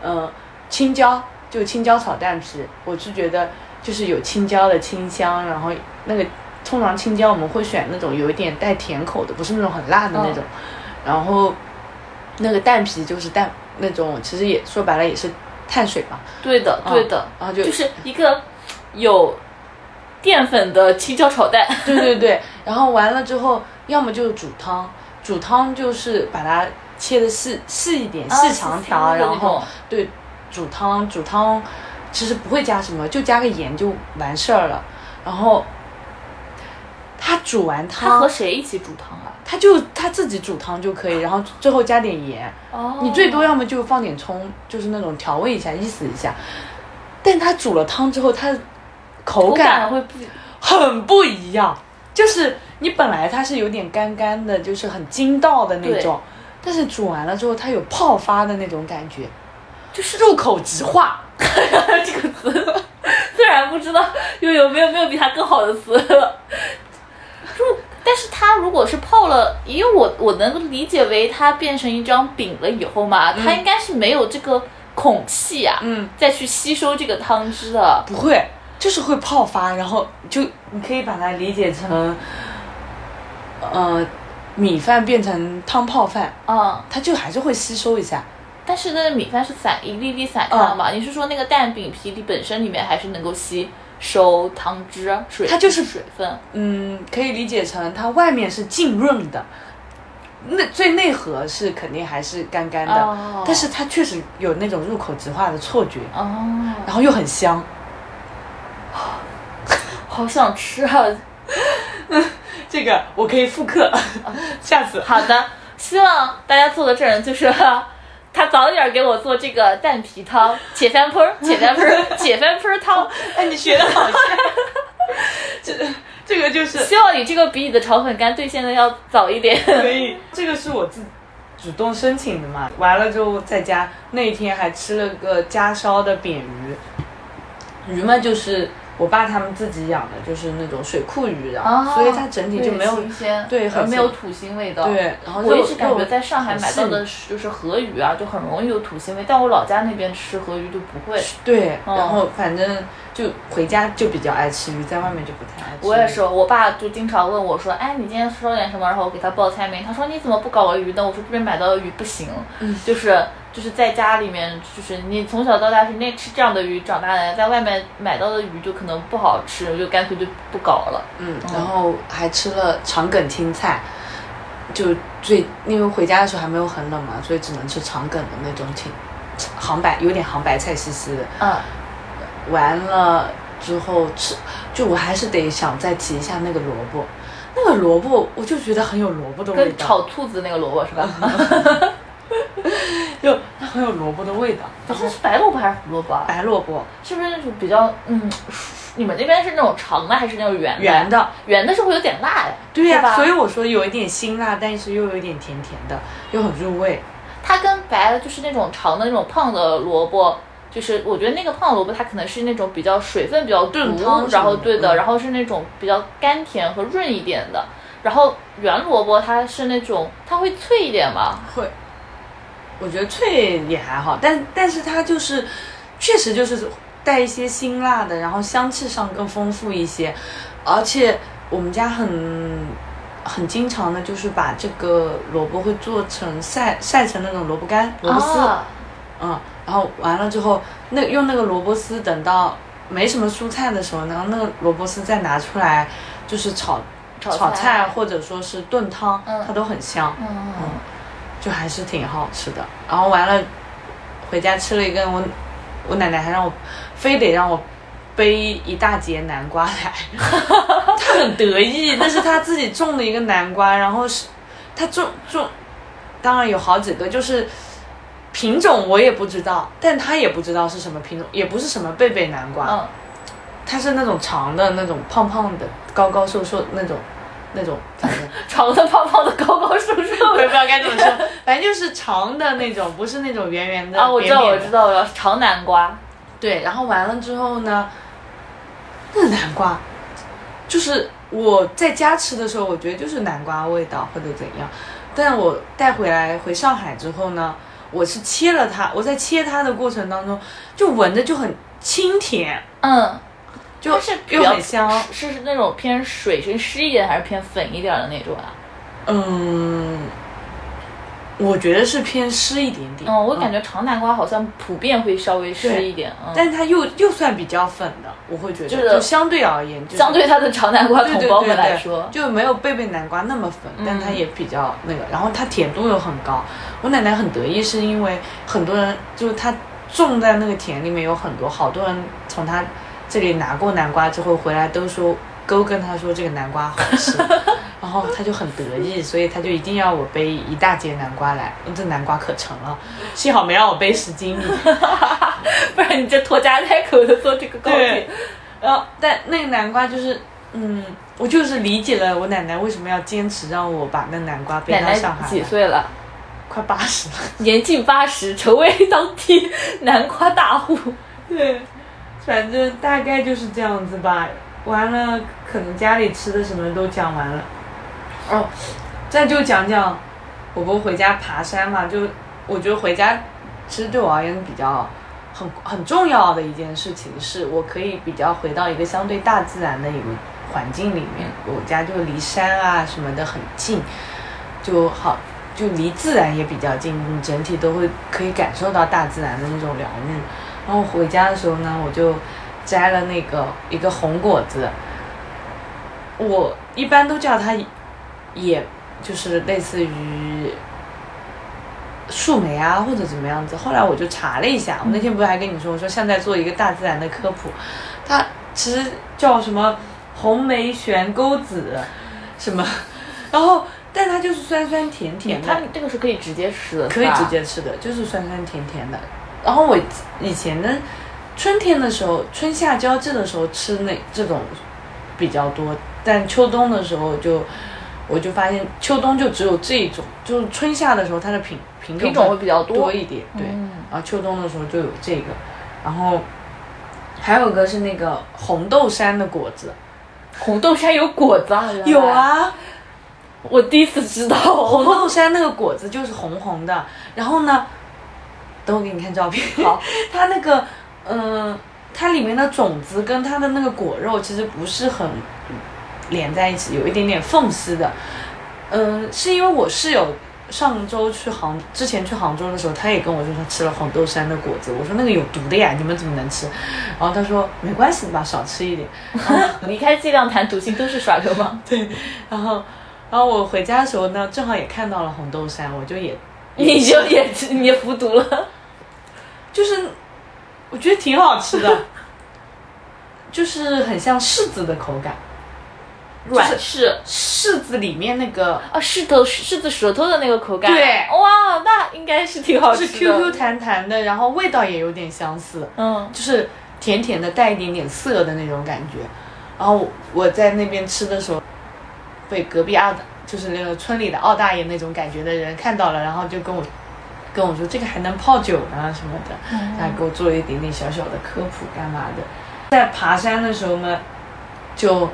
嗯，青椒就青椒炒蛋皮，我是觉得就是有青椒的清香，然后那个通常青椒我们会选那种有一点带甜口的，不是那种很辣的那种。然后那个蛋皮就是蛋那种，其实也说白了也是。碳水嘛，对的，对的，然后就就是一个有淀粉的青椒炒蛋，对对对，然后完了之后，要么就是煮汤，煮汤就是把它切的细细一点，细长条，然后对，煮汤煮汤其实不会加什么，就加个盐就完事儿了，然后他煮完汤，他和谁一起煮汤啊？他就他自己煮汤就可以，然后最后加点盐。哦。你最多要么就放点葱，就是那种调味一下，意思一下。但他煮了汤之后，它口感会不很不一样。就是你本来它是有点干干的，就是很筋道的那种，但是煮完了之后，它有泡发的那种感觉，就是入口即化。这个词虽然不知道又有没有没有比它更好的词了。入。但是它如果是泡了，因为我我能理解为它变成一张饼了以后嘛，它应该是没有这个孔隙啊，嗯，再去吸收这个汤汁的，不会，就是会泡发，然后就你可以把它理解成，呃，米饭变成汤泡饭，嗯，它就还是会吸收一下，但是那个米饭是散一粒粒散开嘛，你是说那个蛋饼皮里本身里面还是能够吸？收汤汁水，它就是水分。嗯，可以理解成它外面是浸润的，那最内核是肯定还是干干的，哦但是它确实有那种入口即化的错觉，哦，然后又很香。好想吃啊！这个我可以复刻，下次。好的，希望大家做的这人就是他早点给我做这个蛋皮汤，铁饭盆儿，铁饭盆儿，铁饭盆儿汤。哎，你学的好像。这这个就是希望你这个比你的炒粉干兑现的要早一点。可以，这个是我自主动申请的嘛。完了之后在家那一天还吃了个家烧的扁鱼，鱼嘛就是我爸他们自己养的，就是那种水库鱼，然后、所以它整体就没有新鲜，对很没有土腥味道。对，然后我肉一直感觉在上海买到的就是河鱼啊，就很容易有土腥味，但我老家那边吃河鱼就不会。对，嗯然后反正就回家就比较爱吃鱼，在外面就不太爱吃。我也是，我爸就经常问我说：“哎，你今天烧点什么？”然后我给他报菜名，他说：“你怎么不搞个鱼呢？”我说：“这边买到的鱼不行，嗯就是就是在家里面，就是你从小到大是那吃这样的鱼长大的，在外面买到的鱼就可能不好吃，我就干脆就不搞了。嗯，然后还吃了肠梗青菜，就最因为回家的时候还没有很冷嘛，所以只能吃肠梗的那种青杭白，有点杭白菜兮兮的。嗯，完了之后吃，就我还是得想再提一下那个萝卜，那个萝卜我就觉得很有萝卜的味道，跟炒兔子那个萝卜是吧？就它很有萝卜的味道。它是白萝卜还是胡萝卜啊？白萝卜是不是那种比较嗯？你们那边是那种长的还是那种圆的？圆的，圆的是会有点辣呀。对呀、吧？所以我说有一点辛辣，但是又有一点甜甜的，又很入味。它跟白的就是那种长的那种胖的萝卜，就是我觉得那个胖萝卜它可能是那种比较水分比较足然后对的，嗯然后是那种比较甘甜和润一点的。然后圆萝卜它是那种它会脆一点吗，会，我觉得脆也还好，但但是它就是确实就是带一些辛辣的，然后香气上更丰富一些，而且我们家很很经常的就是把这个萝卜会做成晒晒成那种萝卜干、萝卜丝，啊嗯，然后完了之后，那用那个萝卜丝等到没什么蔬菜的时候，然后那个萝卜丝再拿出来，就是炒炒炒菜或者说是炖汤，嗯。它都很香。嗯就还是挺好吃的。然后完了，回家吃了一根，我我奶奶还让我非得让我背一大截南瓜来，她很得意，那是她自己种的一个南瓜，然后是她种种，当然有好几个，就是。品种我也不知道，但她也不知道是什么品种，也不是什么贝贝南瓜，嗯，它是那种长的那种胖胖的、高高瘦瘦那种那种，反正长的胖胖的高高瘦瘦我也不知道该怎么说，反正就是长的那种，不是那种圆圆的。啊，我知道我知。道，我知道长南瓜，对，然后完了之后呢，那南瓜，就是我在家吃的时候，我觉得就是南瓜味道或者怎样，但我带回来回上海之后呢，我是切了它，我在切它的过程当中，就闻着就很清甜，嗯，就是比又较很香。是是那种偏水是湿一点还是偏粉一点的那种啊？嗯，我觉得是偏湿一点点。嗯，我感觉长南瓜好像普遍会稍微湿一点，嗯，但是它又又算比较粉的，我会觉得，就相对而言，就是相对它的长南瓜同胞们对对来说，就没有贝贝南瓜那么粉，但它嗯也比较那个，然后它甜度又很高。我奶奶很得意，是因为很多人就是她种在那个田里面有很多，好多人从她这里拿过南瓜之后回来都说，都跟他说这个南瓜好吃，然后他就很得意，所以他就一定要我背一大截南瓜来，这南瓜可沉了，幸好没让我背十斤米。不然你这拖家带口的做这个糕对点，然后但那个南瓜就是，嗯，我就是理解了我奶奶为什么要坚持让我把那南瓜背奶奶到上海来，几岁了？快八十了。年近八十，成为当地南瓜大户。对，反正大概就是这样子吧。完了，可能家里吃的什么都讲完了。哦，再就讲讲，我不回家爬山嘛，就我觉得回家其实对我而言比较很很重要的一件事情，是我可以比较回到一个相对大自然的一个环境里面。我家就离山啊什么的很近，就好。就离自然也比较近，你整体都会可以感受到大自然的那种疗愈。然后回家的时候呢，我就摘了那个一个红果子，我一般都叫它也就是类似于树莓啊或者怎么样子。后来我就查了一下，我那天不是还跟你说，我说像在做一个大自然的科普，它其实叫什么红梅悬钩子，什么，然后但它就是酸酸甜甜的，它这个是可以直接吃的，可以直接吃的，就是酸酸甜甜的。然后我以前呢，春天的时候，春夏交际的时候吃那这种比较多，但秋冬的时候就我就发现秋冬就只有这一种，就是春夏的时候它的品品种品种会比较多一点，对，嗯。然后秋冬的时候就有这个，然后还有个是那个红豆杉的果子，红豆杉有果子啊？有，啊，我第一次知道。红豆杉那个果子就是红红的，然后呢，等我给你看照片。好，它那个，嗯、它里面的种子跟它的那个果肉其实不是很连在一起，有一点点缝隙的。嗯、是因为我室友上周去杭，之前去杭州的时候，他也跟我说他吃了红豆杉的果子，我说那个有毒的呀，你们怎么能吃？然后他说没关系的吧，少吃一点。离开剂量谈毒性都是耍流氓。对，然后，然后我回家的时候呢，正好也看到了红豆杉，我就也你就也你也服毒了。就是我觉得挺好吃的，就是很像柿子的口感，软柿柿子里面那个啊，柿头柿子舌头的那个口感。对哇，那应该是挺好吃是。QQ 弹弹的，然后味道也有点相似，嗯，就是甜甜的，带一点点涩的那种感觉。然后我在那边吃的时候，被隔壁二就是那个村里的二大爷那种感觉的人看到了，然后就跟我跟我说这个还能泡酒呢什么的，他还给我做了一点点小小的科普干嘛的。在爬山的时候呢，就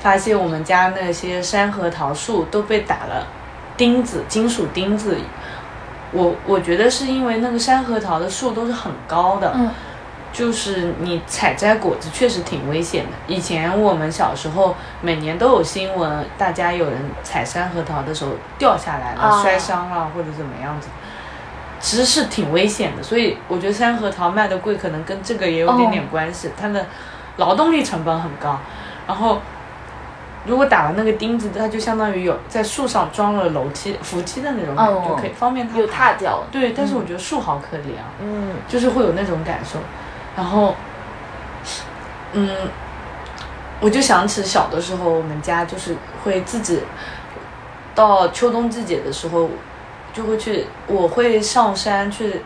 发现我们家那些山核桃树都被打了钉子，金属钉子。我我觉得是因为那个山核桃的树都是很高的，嗯就是你采摘果子确实挺危险的。以前我们小时候每年都有新闻，大家有人采山核桃的时候掉下来了，啊摔伤了或者怎么样子，其实是挺危险的。所以我觉得山核桃卖的贵，可能跟这个也有点点关系，它的劳动力成本很高，然后。如果打了那个钉子，它就相当于有在树上装了楼梯、扶梯的那种感觉，哦就可以方便它有爬踏脚。对，但是我觉得树好可怜啊。嗯，就是会有那种感受。然后，嗯，我就想起小的时候，我们家就是会自己到秋冬季节的时候，就会去，我会上山去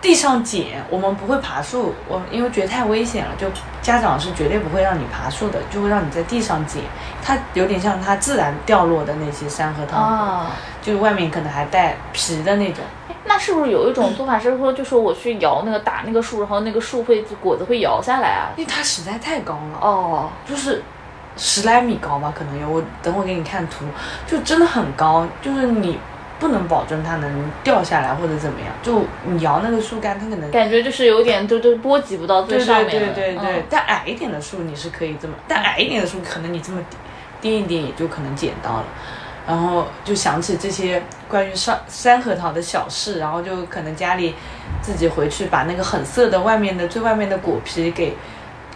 地上捡。我们不会爬树，我因为觉得太危险了，就家长是绝对不会让你爬树的，就会让你在地上捡。它有点像它自然掉落的那些山核桃，啊，就是外面可能还带皮的那种。那是不是有一种做法是说，就是我去摇那个打那个树，然后那个树会果子会摇下来啊？因为它实在太高了。哦，就是十来米高吧，可能有。我等会给你看图，就真的很高，就是你不能保证它能掉下来或者怎么样。就你摇那个树干，它可能感觉就是有点就就波及不到最上面对。对对对。嗯但矮一点的树你是可以这么，但矮一点的树可能你这么颠一颠也就可能捡到了。然后就想起这些关于山山核桃的小事，然后就可能家里自己回去把那个很涩的外面的最外面的果皮给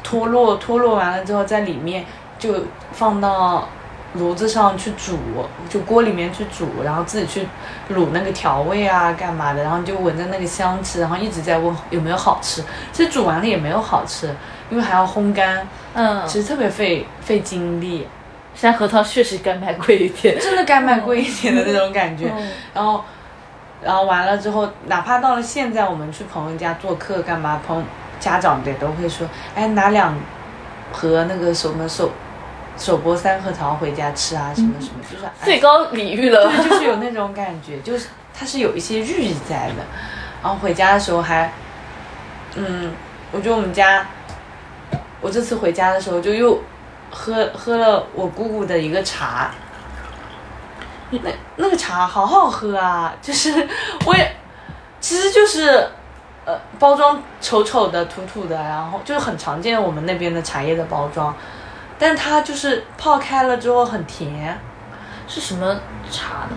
脱落，脱落完了之后，在里面就放到炉子上去煮，就锅里面去煮，然后自己去卤那个调味啊，干嘛的，然后就闻着那个香气，然后一直在问有没有好吃。其实煮完了也没有好吃，因为还要烘干，嗯，其实特别费费精力，山核桃确实该卖贵一点。真的该卖贵一点的那种感觉。嗯然后，然后完了之后，哪怕到了现在，我们去朋友家做客干嘛，朋家长也都会说，哎，拿两盒那个什么手手剥三核桃回家吃啊，什么什么，就是哎最高礼遇了。对，就是有那种感觉，就是它是有一些寓意在的。然后回家的时候还，嗯，我觉得我们家，我这次回家的时候就又喝喝了我姑姑的一个茶，那那个茶好好喝啊，就是我也，其实就是。呃，包装丑丑的、土土的，然后就是很常见我们那边的茶叶的包装，但它就是泡开了之后很甜，是什么茶呢？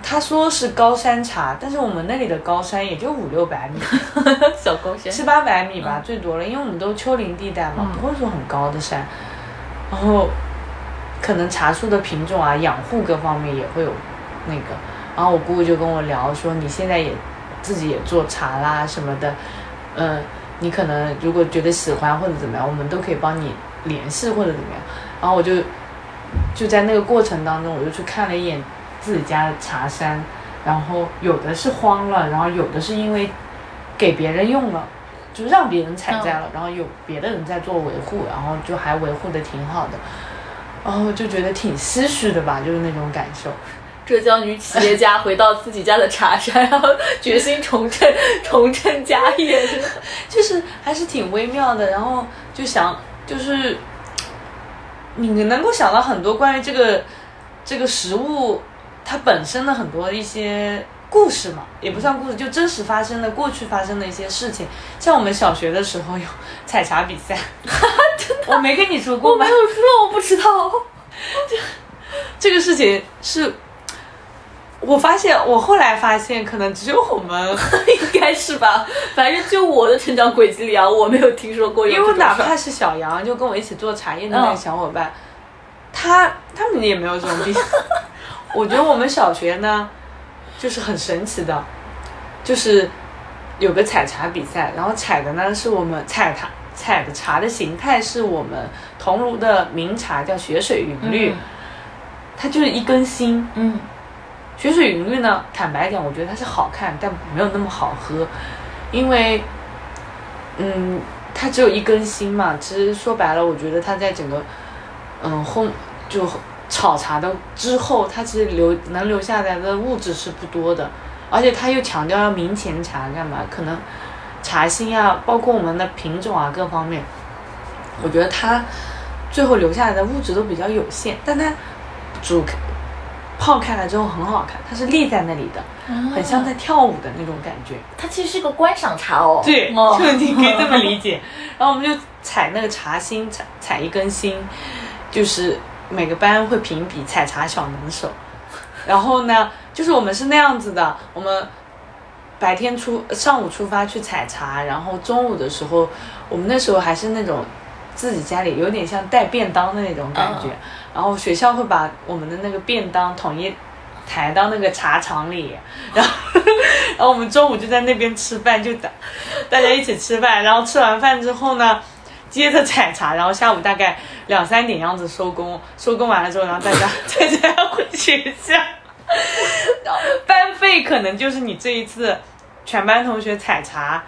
他说是高山茶，但是我们那里的高山也就五六百米，小高山。七八百米吧，最多了，因为我们都丘陵地带嘛，嗯不会说很高的山。然后可能茶树的品种啊、养护各方面也会有那个。然后我姑姑就跟我聊说，你现在也自己也做茶啦什么的，嗯，你可能如果觉得喜欢或者怎么样，我们都可以帮你联系或者怎么样。然后我就就在那个过程当中，我就去看了一眼自己家的茶山，然后有的是荒了，然后有的是因为给别人用了，就让别人采摘了，然后有别的人在做维护，然后就还维护的挺好的，然后就觉得挺唏嘘的吧，就是那种感受。浙江女企业家回到自己家的茶山，然后决心重振 重振家业，就是还是挺微妙的。然后就想，就是你能够想到很多关于这个这个食物它本身的很多一些故事嘛，也不算故事，就真实发生的过去发生的一些事情。像我们小学的时候有 采茶比赛，真的，我没跟你说过我没有说，我不知道。这 这个事情是。我发现，我后来发现，可能只有我们，应该是吧。反正就我的成长轨迹里啊，我没有听说过有。因为哪怕是小杨，就跟我一起做茶叶的那个小伙伴，他他们也没有这种病。我觉得我们小学呢，就是很神奇的，就是有个采茶比赛，然后采的呢是我们采茶采的茶的形态是我们桐庐的名茶，叫雪水云绿，它就是一根芯，嗯。雪水云绿呢？坦白讲，我觉得它是好看，但没有那么好喝，因为，嗯，它只有一根芯嘛。其实说白了，我觉得它在整个，嗯，烘就炒茶的之后，它其实留能留下来的物质是不多的，而且它又强调要明前茶干嘛？可能茶芯啊，包括我们的品种啊，各方面，我觉得它最后留下来的物质都比较有限，但它煮。泡开了之后很好看，它是立在那里的，很像在跳舞的那种感觉。它其实是个观赏茶哦。对，就你可以这么理解。然后我们就采那个茶心，采采一根心，就是每个班会评比采茶小能手。然后呢，就是我们是那样子的，我们白天出上午出发去采茶，然后中午的时候，我们那时候还是那种。自己家里有点像带便当的那种感觉，然后学校会把我们的那个便当统一抬到那个茶厂里，然后然后我们中午就在那边吃饭，就大大家一起吃饭，然后吃完饭之后呢，接着采茶，然后下午大概两三点样子收工，收工完了之后，然后大家大家要回学校，然后班费可能就是你这一次全班同学采茶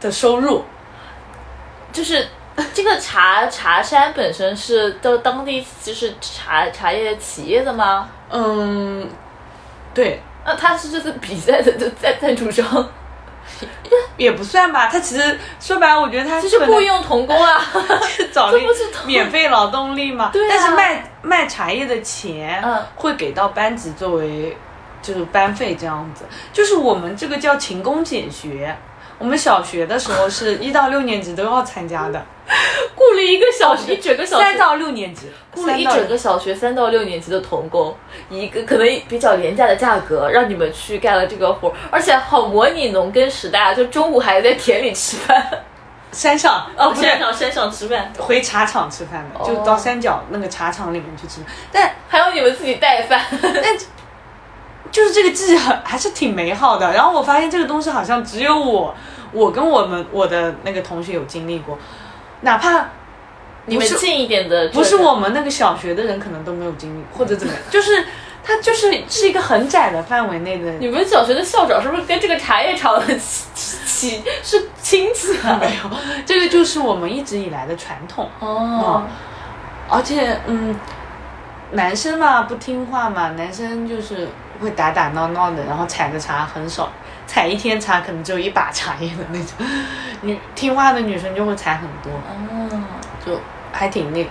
的收入，就是。这个茶茶山本身是都当地就是茶茶叶企业的吗？嗯，对。那他是这次比赛的赞赞助商？也不算吧。他其实说白了，我觉得他就是雇佣童工啊，找免费劳动力嘛。对但是卖卖茶叶的钱会给到班级作为就是班费这样子。就是我们这个叫勤工俭学。我们小学的时候是一到六年级都要参加的。雇了一个小学，一整个小学。三到六年级，雇了一整个小学三到六年级的童工，一个可能比较廉价的价格，让你们去干了这个活，而且好模拟农耕时代啊！就中午还在田里吃饭，山上 哦，山上山上吃饭，回茶厂吃饭的，就到山脚那个茶厂里面去吃，但还有你们自己带饭，但就是这个记忆很还是挺美好的。然后我发现这个东西好像只有我，我跟我们我的那个同学有经历过。哪怕你们近一点的，不是我们那个小学的人，可能都没有经历，或者怎么样，就是它就是是一个很窄的范围内的。你们小学的校长是不是跟这个茶叶厂的亲是亲戚啊？没有，这个就是我们一直以来的传统哦。而且，嗯，男生嘛不听话嘛，男生就是会打打闹闹的，然后采的茶很少。采一天茶可能只有一把茶叶的那种，女听话的女生就会采很多，哦，就还挺那个，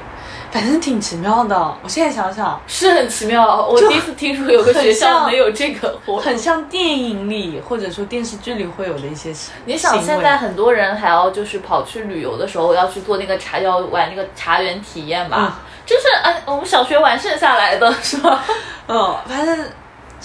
反正挺奇妙的。我现在想想是很奇妙，我第一次听说有个学校没有这个活，很像电影里或者说电视剧里会有的一些事。你想现在很多人还要就是跑去旅游的时候要去做那个茶，要玩那个茶园体验吧？就是哎，我们小学玩剩下来的 是吧？嗯，反正。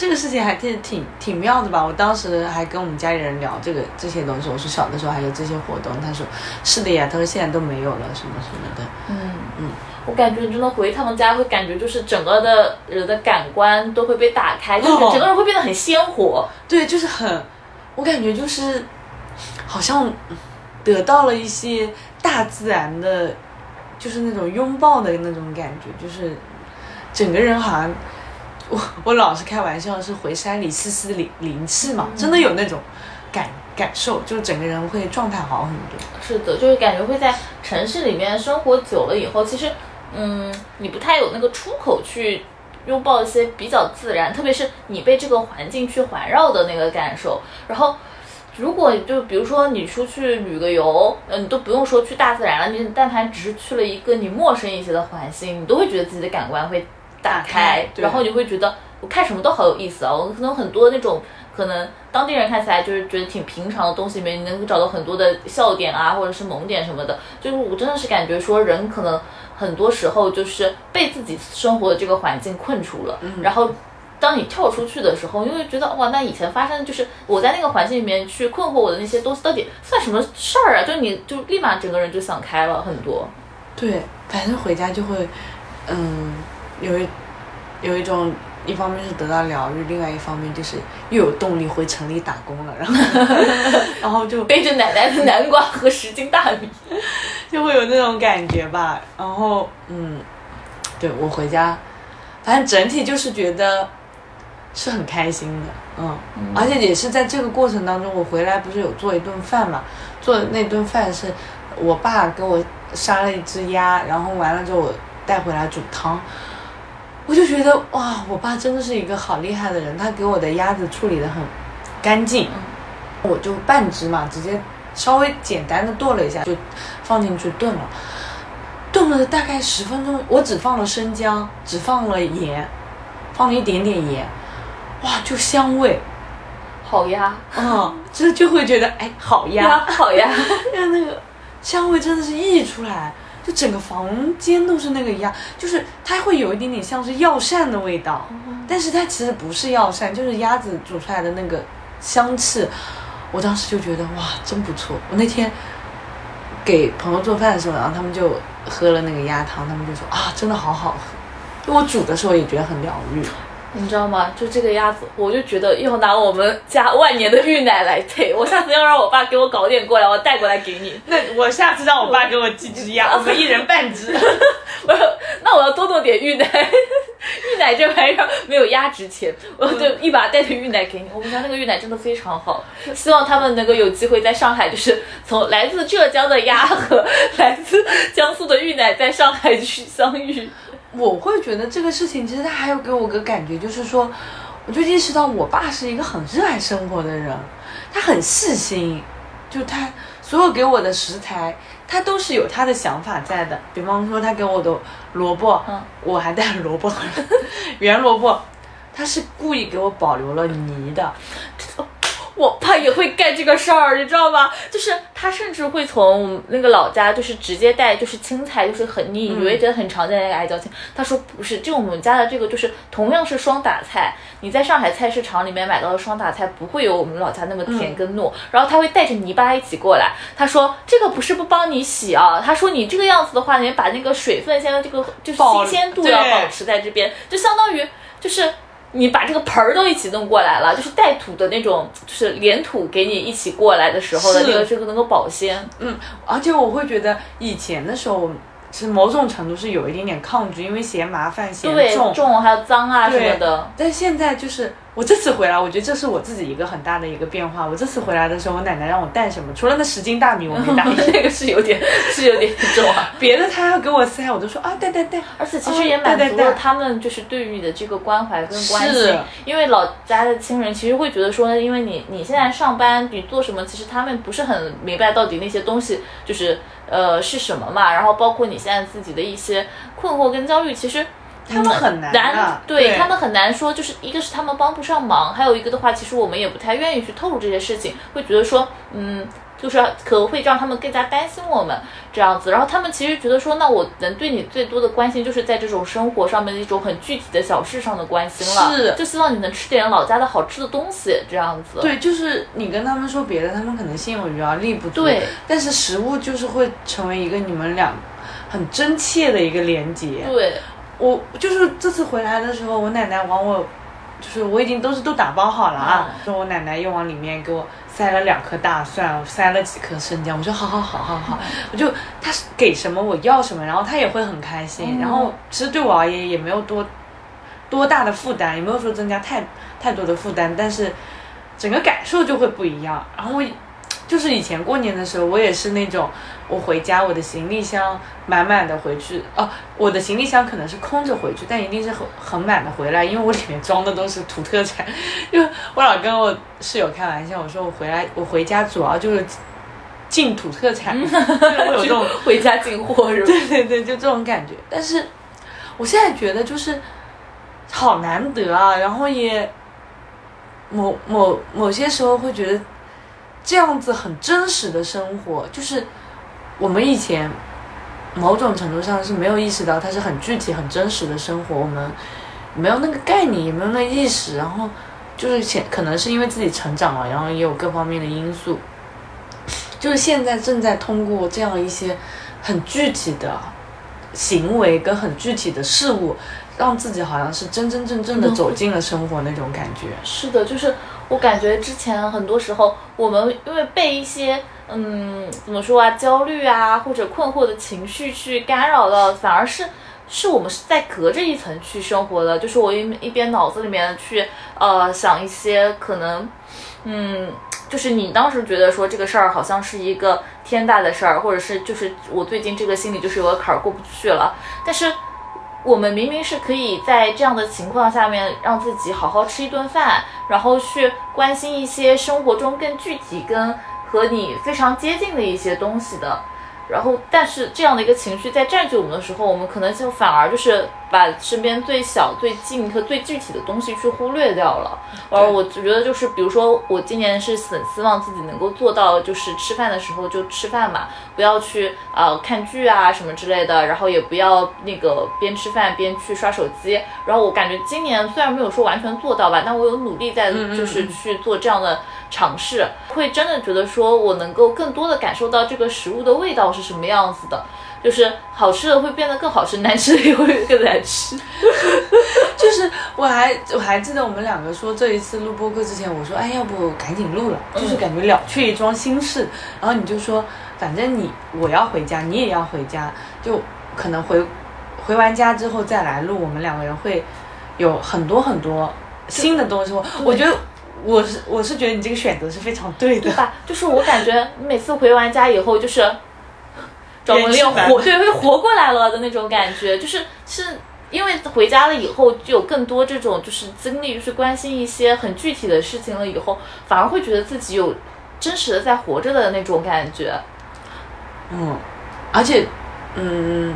这个事情还挺挺挺妙的吧？我当时还跟我们家里人聊这个这些东西。我说小的时候还有这些活动，他说是的呀。他说现在都没有了，什么什么的。嗯嗯，我感觉真的回他们家会感觉就是整个的人的感官都会被打开，就是哦整个人会变得很鲜活。对，就是很，我感觉就是好像得到了一些大自然的，就是那种拥抱的那种感觉，就是整个人好像，我我老是开玩笑是回山里吸吸灵灵气嘛，真的有那种感感受，就是整个人会状态好很多。是的，就是感觉会在城市里面生活久了以后，其实，嗯，你不太有那个出口去拥抱一些比较自然，特别是你被这个环境去环绕的那个感受。然后，如果就比如说你出去旅个游，嗯、你都不用说去大自然了，你但凡只是去了一个你陌生一些的环境，你都会觉得自己的感官会打打开然后你会觉得我看什么都好有意思啊！我可能很多那种可能当地人看起来就是觉得挺平常的东西里面，你能够找到很多的笑点啊，或者是萌点什么的。就是我真的是感觉说，人可能很多时候就是被自己生活的这个环境困住了，然后。当你跳出去的时候，你会觉得哇，那以前发生的就是我在那个环境里面去困惑我的那些东西，到底算什么事儿啊？就你就立马整个人就想开了很多。对，反正回家就会，嗯，有一有一种，一方面是得到疗愈，另外一方面就是又有动力回城里打工了，然后 然后就背着奶奶的南瓜和十斤大米，就会有那种感觉吧。然后，嗯，对我回家，反正整体就是觉得是很开心的，嗯，而且也是在这个过程当中，我回来不是有做一顿饭嘛，做的那顿饭是我爸给我杀了一只鸭，然后完了之后我带回来煮汤。我就觉得哇，我爸真的是一个好厉害的人，他给我的鸭子处理的很干净，我就半只嘛，直接稍微简单的剁了一下，就放进去炖了，炖了大概十分钟，我只放了生姜，只放了盐，放了一点点盐，哇，就香味，好呀，嗯，这就会觉得哎，好呀，好呀，让那个香味真的是溢出来，就整个房间都是那个鸭，就是它会有一点点像是药膳的味道，但是它其实不是药膳，就是鸭子煮出来的那个香气。我当时就觉得哇，真不错。我那天给朋友做饭的时候，然后他们就喝了那个鸭汤，他们就说啊，真的好好喝。就我煮的时候也觉得很疗愈。你知道吗？就这个鸭子，我就觉得要拿我们家万年的玉奶来配。我下次要让我爸给我搞点过来，我带过来给你。那我下次让我爸给我寄只鸭，我们一人半只。我要，那我要多弄点玉奶。玉奶这玩意儿没有鸭值钱，我就一把带着玉奶给你。我们家那个玉奶真的非常好，希望他们能够有机会在上海，就是从来自浙江的鸭和来自江苏的玉奶在上海去相遇。我会觉得这个事情，其实他还有给我个感觉，就是说，我就意识到我爸是一个很热爱生活的人，他很细心，就他所有给我的食材，他都是有他的想法在的。比方说，他给我的萝卜，嗯我还带了萝卜 圆萝卜，他是故意给我保留了泥的。我爸也会干这个事儿，你知道吗？就是他甚至会从那个老家，就是直接带，就是青菜，就是很你以为觉得很常见的那个矮椒青。他说不是，就我们家的这个就是同样是双打菜，你在上海菜市场里面买到的双打菜不会有我们老家那么甜跟糯。然后他会带着泥巴一起过来，他说这个不是不帮你洗啊，他说你这个样子的话，你把那个水分先这个就是新鲜度要保持在这边，就相当于就是。你把这个盆儿都一起弄过来了，就是带土的那种，就是连土给你一起过来的时候的那个，这个能够保鲜。嗯，而且我会觉得以前的时候，其实某种程度是有一点点抗拒，因为嫌麻烦、嫌，重。重还有脏啊什么的。但现在就是我这次回来，我觉得这是我自己一个很大的一个变化。我这次回来的时候，我奶奶让我带什么，除了那十斤大米我没带，那个是有点 是有点 重啊，别的她要给我塞，我都说啊带带带。而且其实也满足了他们就是对于你的这个关怀跟关心是，因为老家的亲人其实会觉得说，因为你你现在上班你做什么，其实他们不是很明白到底那些东西就是呃是什么嘛，然后包括你现在自己的一些困惑跟焦虑，其实。他们很难对他们很难说，就是一个是他们帮不上忙，还有一个的话，其实我们也不太愿意去透露这些事情，会觉得说，嗯，就是可能会让他们更加担心我们这样子。然后他们其实觉得说，那我能对你最多的关心，就是在这种生活上面的一种很具体的小事上的关心了，是就希望你能吃点老家的好吃的东西这样子。对，就是你跟他们说别的，他们可能心有余而力不足。对，但是食物就是会成为一个你们俩很真切的一个连接。对，我就是这次回来的时候，我奶奶往我，就是我已经都是都打包好了啊，说我奶奶又往里面给我塞了两颗大蒜，塞了几颗生姜，我说好好好好好，我就她给什么我要什么，然后她也会很开心，然后其实对我而言也没有多多大的负担，也没有说增加太太多的负担，但是整个感受就会不一样，然后我。就是以前过年的时候，我也是那种，我回家我的行李箱满满的回去哦，我的行李箱可能是空着回去，但一定是很很满的回来，因为我里面装的都是土特产。就我老跟我室友开玩笑，我说我回来我回家主要就是进土特产，我有这种回家进货是吧？对对对，就这种感觉。但是我现在觉得就是好难得啊，然后也某某某些时候会觉得。这样子很真实的生活，就是我们以前某种程度上是没有意识到它是很具体、很真实的生活，我们没有那个概念，也没有那意识，然后就是前可能是因为自己成长了，然后也有各方面的因素，就是现在正在通过这样一些很具体的行为跟很具体的事物，让自己好像是真真正正的走进了生活那种感觉。是的，就是。我感觉之前很多时候，我们因为被一些嗯怎么说啊焦虑啊或者困惑的情绪去干扰了，反而是是我们是在隔着一层去生活的。就是我一一边脑子里面去呃想一些可能嗯，就是你当时觉得说这个事儿好像是一个天大的事儿，或者是就是我最近这个心里就是有个坎儿过不去了，但是。我们明明是可以在这样的情况下面让自己好好吃一顿饭，然后去关心一些生活中更具体、跟和你非常接近的一些东西的。然后，但是这样的一个情绪在占据我们的时候，我们可能就反而就是把身边最小、最近和最具体的东西去忽略掉了。而我觉得就是，比如说我今年是很希望自己能够做到，就是吃饭的时候就吃饭嘛，不要去呃看剧啊什么之类的，然后也不要那个边吃饭边去刷手机。然后我感觉今年虽然没有说完全做到吧，但我有努力在就是去做这样的。尝试会真的觉得说，我能够更多的感受到这个食物的味道是什么样子的，就是好吃的会变得更好吃，难吃的也会更难吃。就是我还我还记得我们两个说这一次录播课之前，我说哎，要不赶紧录了，就是感觉了却一桩心事。然后你就说，反正你我要回家，你也要回家，就可能回回完家之后再来录，我们两个人会有很多很多新的东西。我我觉得。我是我是觉得你这个选择是非常对的，对吧？就是我感觉你每次回完家以后，就是找个又活，对，会活过来了的那种感觉，就是是因为回家了以后，就有更多这种就是精力去关心一些很具体的事情了，以后反而会觉得自己有真实的在活着的那种感觉。嗯，而且，嗯，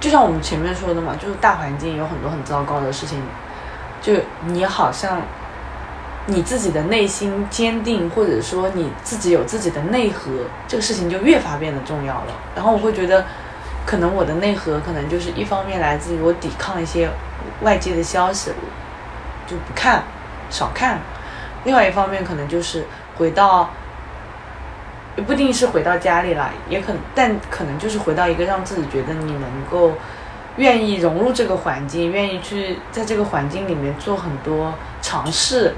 就像我们前面说的嘛，就是大环境有很多很糟糕的事情，就你好像。你自己的内心坚定，或者说你自己有自己的内核，这个事情就越发变得重要了。然后我会觉得，可能我的内核可能就是一方面来自于我抵抗一些外界的消息，就不看，少看；另外一方面可能就是回到，也不一定是回到家里了，也可，但可能就是回到一个让自己觉得你能够愿意融入这个环境，愿意去在这个环境里面做很多尝试。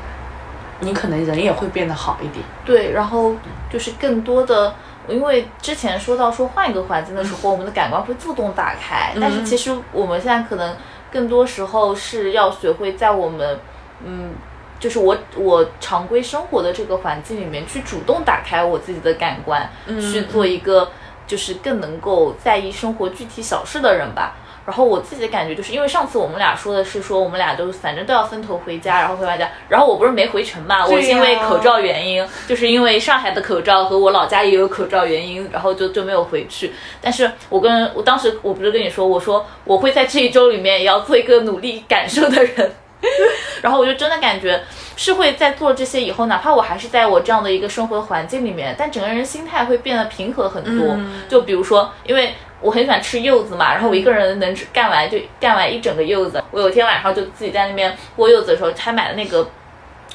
你可能人也会变得好一点，对，然后就是更多的，因为之前说到说换一个环境的时候，我们的感官会自动打开，但是其实我们现在可能更多时候是要学会在我们，嗯，就是我我常规生活的这个环境里面去主动打开我自己的感官，去做一个就是更能够在意生活具体小事的人吧。然后我自己的感觉就是，因为上次我们俩说的是说我们俩都反正都要分头回家，然后回完家，然后我不是没回城嘛，我是因为口罩原因，就是因为上海的口罩和我老家也有口罩原因，然后就就没有回去。但是我跟我当时我不是跟你说，我说我会在这一周里面也要做一个努力感受的人，然后我就真的感觉是会在做这些以后，哪怕我还是在我这样的一个生活环境里面，但整个人心态会变得平和很多。就比如说，因为。我很喜欢吃柚子嘛，然后我一个人能吃干完就干完一整个柚子。我有天晚上就自己在那边剥柚子的时候，还买了那个，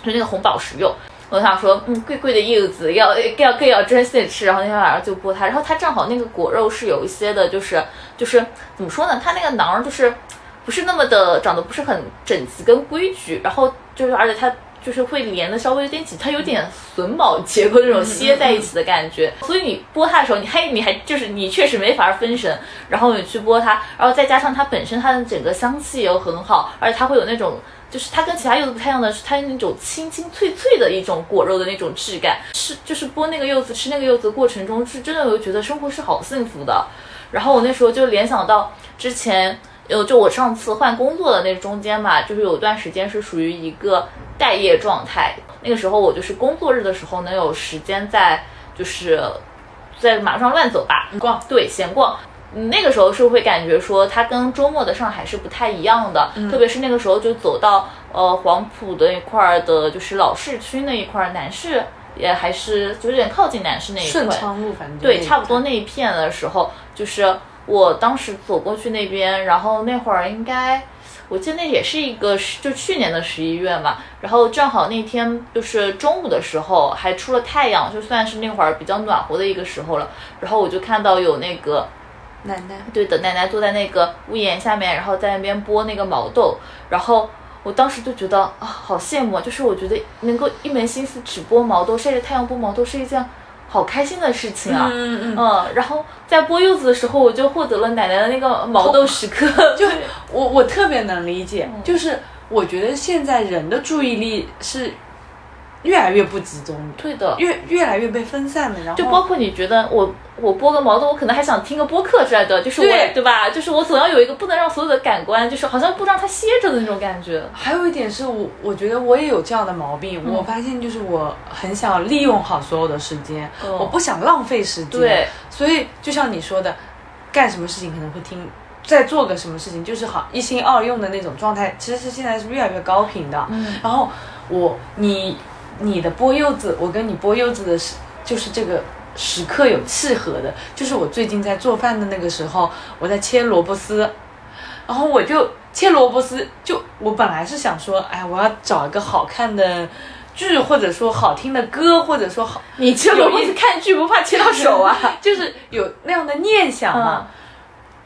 就那个红宝石柚。我想说，嗯，贵贵的柚子要要更要珍惜的吃，然后那天晚上就剥它，然后它正好那个果肉是有一些的，就是就是怎么说呢，它那个囊就是不是那么的长得不是很整齐跟规矩，然后就是而且它。就是会连的稍微有点紧，它有点榫卯结构那种歇在一起的感觉，所以你剥它的时候，你还你还就是你确实没法分神，然后你去剥它，然后再加上它本身它的整个香气又很好，而且它会有那种就是它跟其他柚子不太一样的是，它那种清清脆脆的一种果肉的那种质感，吃就是剥那个柚子吃那个柚子的过程中是真的有觉得生活是好幸福的，然后我那时候就联想到之前。呃，就我上次换工作的那中间嘛，就是有段时间是属于一个待业状态。那个时候我就是工作日的时候能有时间在，就是在马路上乱走吧，逛，对，闲逛。那个时候是会感觉说，它跟周末的上海是不太一样的。特别是那个时候就走到呃黄埔的一块儿的，就是老市区那一块儿，南市也还是就有点靠近南市那一块。顺昌路，反正对，差不多那一片的时候，就是。我当时走过去那边，然后那会儿应该，我记得那也是一个就去年的十一月嘛，然后正好那天就是中午的时候还出了太阳，就算是那会儿比较暖和的一个时候了。然后我就看到有那个奶奶，对的，奶奶坐在那个屋檐下面，然后在那边剥那个毛豆。然后我当时就觉得啊，好羡慕啊！就是我觉得能够一门心思只剥毛豆，晒着太阳剥毛豆是一件。好开心的事情啊！嗯嗯嗯，然后在剥柚子的时候，我就获得了奶奶的那个毛豆时刻。就我我特别能理解，就是我觉得现在人的注意力是。越来越不集中，对的，越越来越被分散了。然后就包括你觉得我我播个毛豆，我可能还想听个播客之类的，就是我对吧？就是我总要有一个不能让所有的感官，就是好像不让它歇着的那种感觉。还有一点是我我觉得我也有这样的毛病，我发现就是我很想利用好所有的时间，我不想浪费时间。对，所以就像你说的，干什么事情可能会听，在做个什么事情，就是好一心二用的那种状态，其实是现在是越来越高频的。嗯，然后我你。你的剥柚子，我跟你剥柚子的时，就是这个时刻有契合的，就是我最近在做饭的那个时候，我在切萝卜丝，然后我就切萝卜丝，就我本来是想说，哎，我要找一个好看的剧，或者说好听的歌，或者说好，你切萝卜丝看剧不怕切到手啊？就是有那样的念想嘛。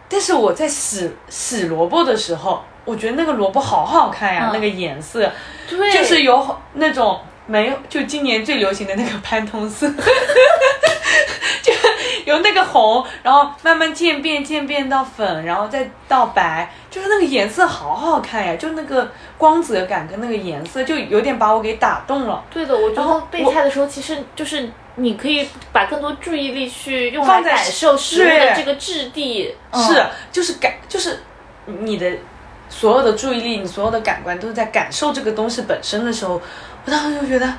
但是我在洗洗萝卜的时候，我觉得那个萝卜好好看呀，那个颜色，对，就是有那种。没有，就今年最流行的那个潘通色，就由那个红，然后慢慢渐变，渐变到粉，然后再到白，就是那个颜色好好看呀，就那个光泽感跟那个颜色，就有点把我给打动了。对的，我觉得备菜的时候，其实就是你可以把更多注意力去用来感受食物的这个质地，是，就是感，就是你的所有的注意力，你所有的感官都是在感受这个东西本身的时候。我当时就觉得，啊，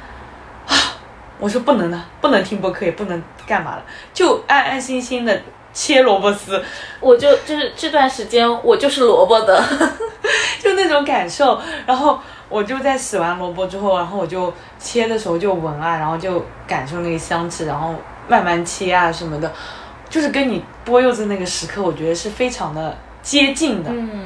我说不能了，不能听播客，也不能干嘛了，就安安心心的切萝卜丝。我就就是这段时间，我就是萝卜的，就那种感受。然后我就在洗完萝卜之后，然后我就切的时候就闻啊，然后就感受那个香气，然后慢慢切啊什么的，就是跟你剥柚子那个时刻，我觉得是非常的接近的。嗯。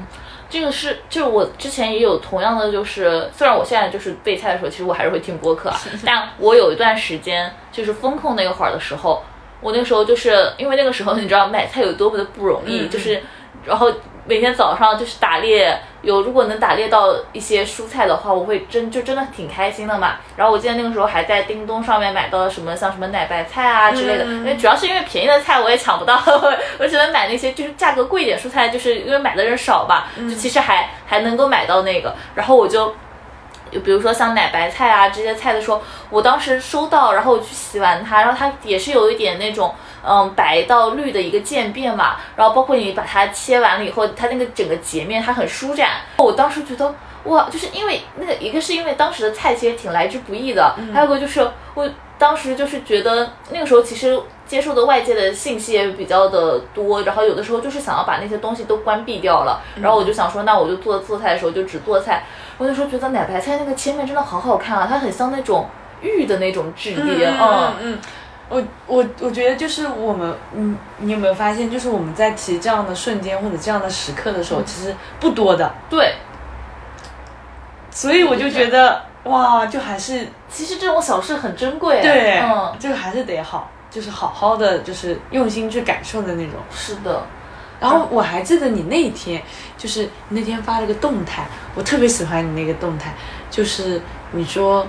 这个是，就是我之前也有同样的，就是虽然我现在就是备菜的时候，其实我还是会听播客，但我有一段时间就是风控那会儿的时候，我那个时候就是因为那个时候你知道买菜有多么的不容易，就是，然后。每天早上就是打猎，有如果能打猎到一些蔬菜的话，我会真就真的挺开心的嘛。然后我记得那个时候还在叮咚上面买到了什么像什么奶白菜啊之类的，因为主要是因为便宜的菜我也抢不到，我只能买那些就是价格贵一点蔬菜，就是因为买的人少吧，就其实还还能够买到那个。然后我就。就比如说像奶白菜啊这些菜的时候，我当时收到，然后我去洗完它，然后它也是有一点那种嗯白到绿的一个渐变嘛，然后包括你把它切完了以后，它那个整个截面它很舒展，我当时觉得哇，就是因为那个一个是因为当时的菜其实挺来之不易的，还有个就是我当时就是觉得那个时候其实。接受的外界的信息也比较的多，然后有的时候就是想要把那些东西都关闭掉了，然后我就想说，那我就做做菜的时候就只做菜。我那时候觉得奶白菜那个切面真的好好看啊，它很像那种玉的那种质地。嗯嗯，我我我觉得就是我们，嗯，你有没有发现，就是我们在提这样的瞬间或者这样的时刻的时候，其实不多的。对。所以我就觉得哇，就还是其实这种小事很珍贵。对，嗯，就还是得好，就是好好的，就是用心去感受的那种。是的。然后我还记得你那天，就是那天发了个动态，我特别喜欢你那个动态，就是你说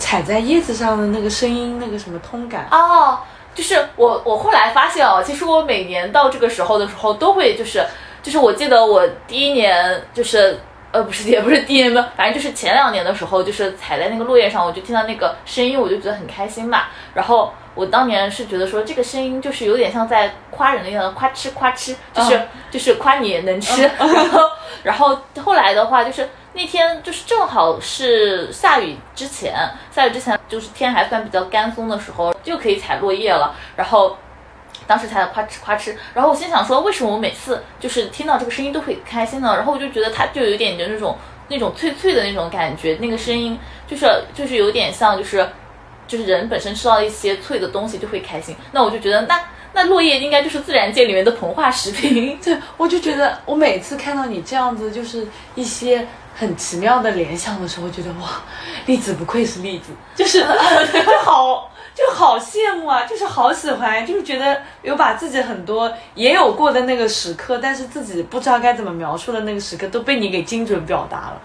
踩在叶子上的那个声音，那个什么通感。哦，就是我我后来发现哦，其实我每年到这个时候的时候都会就是就是我记得我第一年就是呃不是也不是第一年吧，反正就是前两年的时候，就是踩在那个落叶上，我就听到那个声音，我就觉得很开心嘛。然后我当年是觉得说这个声音就是有点像在夸人的样子，夸吃夸吃，就是、嗯就是夸你能吃。然后 然后后来的话就是。那天就是正好是下雨之前，下雨之前就是天还算比较干松的时候，就可以采落叶了。然后当时才夸哧夸哧，然后我心想说，为什么我每次就是听到这个声音都会开心呢？然后我就觉得它就有点就那种那种脆脆的那种感觉，那个声音就是就是有点像就是就是人本身吃到一些脆的东西就会开心。那我就觉得那那落叶应该就是自然界里面的膨化食品。对，我就觉得我每次看到你这样子，就是一些很奇妙的联想的时候，觉得哇，栗子不愧是栗子，就是 就好就好羡慕啊，就是好喜欢，就是觉得有把自己很多也有过的那个时刻，但是自己不知道该怎么描述的那个时刻，都被你给精准表达了，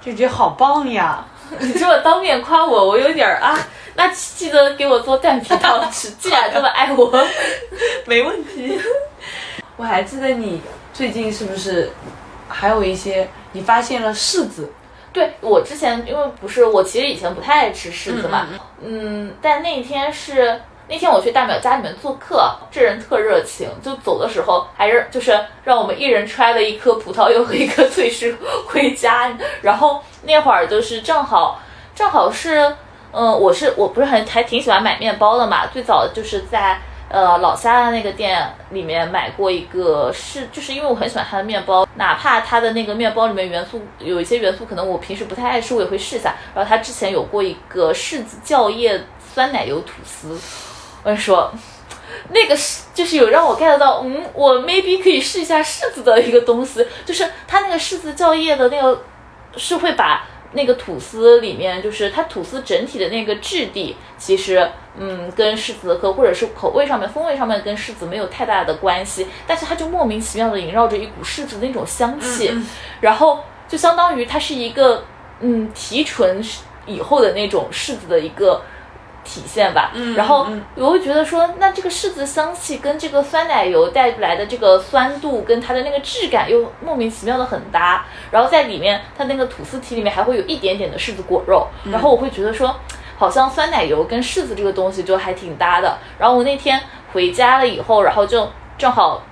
就觉得好棒呀。你这么当面夸我，我有点儿啊。那记得给我做蛋皮汤吃，既然这么爱我，没问题。我还记得你最近是不是还有一些你发现了柿子？对我之前因为不是我其实以前不太爱吃柿子嘛，嗯但那天是那天我去大淼家里面做客，这人特热情，就走的时候还是就是让我们一人揣了一颗葡萄柚和一颗脆柿回家，然后那会儿就是正好正好是嗯、我是我不是很还挺喜欢买面包的嘛，最早就是在。呃，老虾的那个店里面买过一个，是就是因为我很喜欢它的面包，哪怕它的那个面包里面元素有一些元素可能我平时不太爱吃，我也会试一下。然后它之前有过一个柿子酵叶酸奶油吐司，我跟你说，那个是就是有让我 get 到，嗯，我 maybe 可以试一下柿子的一个东西，就是它那个柿子酵叶的那个是会把那个吐司里面，就是它吐司整体的那个质地，其实嗯跟柿子和或者是口味上面、风味上面跟柿子没有太大的关系，但是它就莫名其妙的萦绕着一股柿子的那种香气，然后就相当于它是一个嗯提纯以后的那种柿子的一个。体现吧，嗯然后嗯我会觉得说，那这个柿子香气跟这个酸奶油带来的这个酸度跟它的那个质感又莫名其妙的很搭，然后在里面它那个吐司体里面还会有一点点的柿子果肉，然后我会觉得说，好像酸奶油跟柿子这个东西就还挺搭的。然后我那天回家了以后，然后就正好。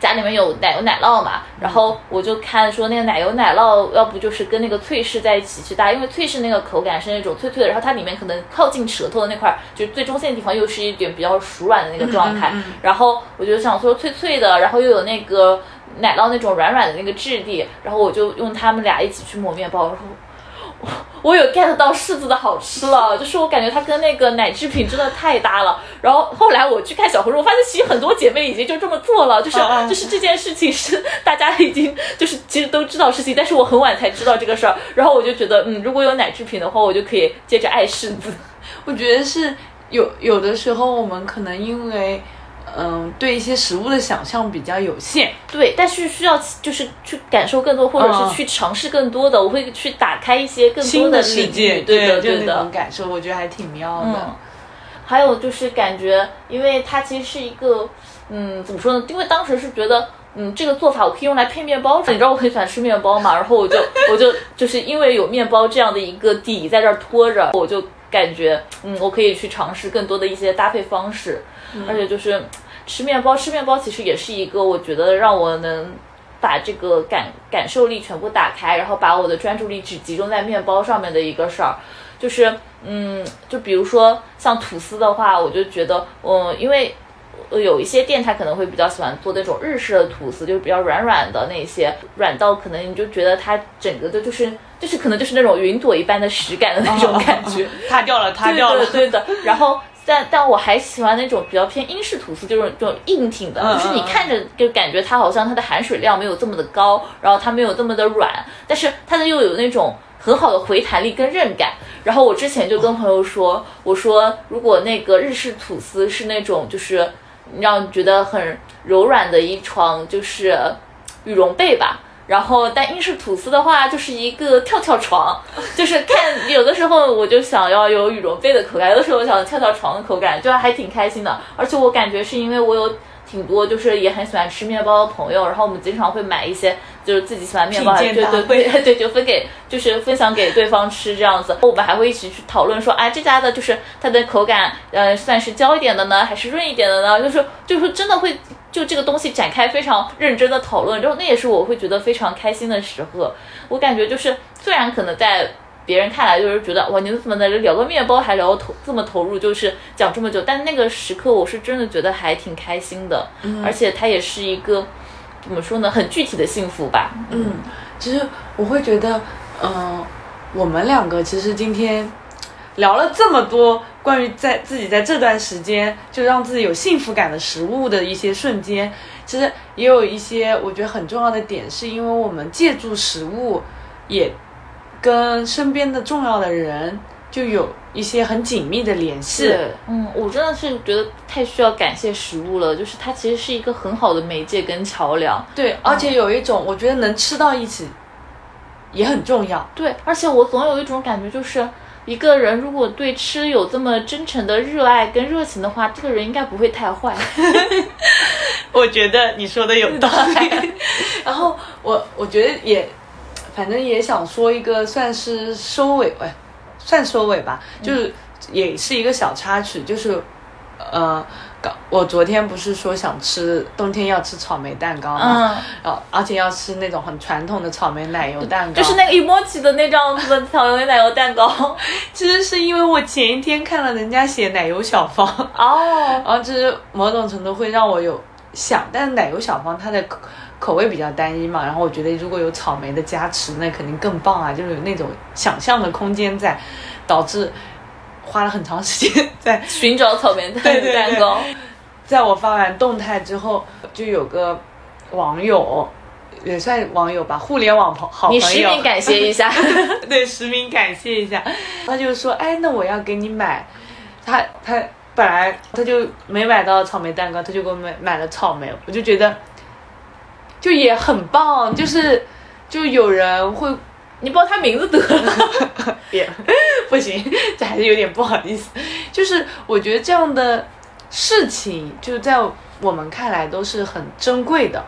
家里面有奶油奶酪嘛，然后我就看说那个奶油奶酪，要不就是跟那个脆柿在一起去搭，因为脆柿那个口感是那种脆脆的，然后它里面可能靠近舌头的那块儿，就是最中线的地方又是一点比较熟软的那个状态，嗯嗯嗯然后我就想说脆脆的，然后又有那个奶酪那种软软的那个质地，然后我就用它们俩一起去抹面包，然后。我有 get 到柿子的好吃了，就是我感觉它跟那个奶制品真的太搭了。然后后来我去看小红书，我发现其实很多姐妹已经就这么做了，就是就是这件事情是大家已经就是其实都知道事情，但是我很晚才知道这个事儿。然后我就觉得，嗯，如果有奶制品的话，我就可以接着爱柿子。我觉得是有有的时候我们可能因为嗯对一些食物的想象比较有限，对，但是需要就是去感受更多，或者嗯是去尝试更多的，我会去打开一些更多新的世界，对的，就那对的。种感受，我觉得还挺妙的。嗯，还有就是感觉，因为它其实是一个，嗯，怎么说呢？因为当时是觉得，嗯，这个做法我可以用来配面包。你知道我很喜欢吃面包嘛，然后我就我就就是因为有面包这样的一个底在这儿托着，我就感觉，嗯，我可以去尝试更多的一些搭配方式，而且就是吃面包，吃面包其实也是一个我觉得让我能。把这个感感受力全部打开，然后把我的专注力只集中在面包上面的一个事儿，就是嗯，就比如说像吐司的话，我就觉得，嗯，因为呃有一些店它可能会比较喜欢做那种日式的吐司，就是比较软软的那些，软到可能你就觉得它整个的就是就是可能就是那种云朵一般的实感的那种感觉。塌掉了，塌掉了。对的。然后，但但我还喜欢那种比较偏英式吐司，就是这种硬挺的，嗯就是你看着就感觉它好像它的含水量没有这么的高，然后它没有这么的软，但是它的又有那种很好的回弹力跟韧感。然后我之前就跟朋友说，我说如果那个日式吐司是那种就是让你觉得很柔软的一床就是羽绒被吧。然后，但英式吐司的话，就是一个跳跳床，就是看有的时候我就想要有羽绒被的口感，有的时候我想跳跳床的口感，就还挺开心的。而且我感觉是因为我有挺多就是也很喜欢吃面包的朋友，然后我们经常会买一些就是自己喜欢面包，对对对对，就分给就是分享给对方吃这样子。我们还会一起去讨论说，哎，这家的就是它的口感，呃，算是焦一点的呢，还是润一点的呢？就是就是真的会。就这个东西展开非常认真的讨论，之后那也是我会觉得非常开心的时刻。我感觉就是，虽然可能在别人看来就是觉得哇，你们怎么在这聊个面包还聊投这么投入，就是讲这么久，但那个时刻我是真的觉得还挺开心的，而且它也是一个怎么说呢，很具体的幸福吧。嗯，其实我会觉得，嗯，我们两个其实今天。聊了这么多关于在自己在这段时间就让自己有幸福感的食物的一些瞬间，其实也有一些我觉得很重要的点，是因为我们借助食物，也跟身边的重要的人就有一些很紧密的联系。嗯，我真的是觉得太需要感谢食物了，就是它其实是一个很好的媒介跟桥梁。对，而且有一种我觉得能吃到一起也很重要。对，而且我总有一种感觉就是。一个人如果对吃有这么真诚的热爱跟热情的话，这个人应该不会太坏。我觉得你说的有道理。然后我我觉得也，反正也想说一个算是收尾，哎，算收尾吧，就是也是一个小插曲，就是呃。我昨天不是说想吃冬天要吃草莓蛋糕吗？然后而且要吃那种很传统的草莓奶油蛋糕，就是那个 emoji 的那张子的草莓奶油蛋糕。其实是因为我前一天看了人家写奶油小方哦，然后就是某种程度会让我有想，但是奶油小方它的口口味比较单一嘛，然后我觉得如果有草莓的加持，那肯定更棒啊，就是有那种想象的空间在，导致。花了很长时间在寻找草莓 蛋糕。在我发完动态之后，就有个网友，也算网友吧，互联网朋好朋友，你实名感谢一下，对，实名感谢一下。他就说：“哎，那我要给你买。”他他本来他就没买到草莓蛋糕，他就给我买买了草莓。我就觉得，就也很棒，就是就有人会。你报他名字得了，别不行，这还是有点不好意思。就是我觉得这样的事情，就在我们看来都是很珍贵的。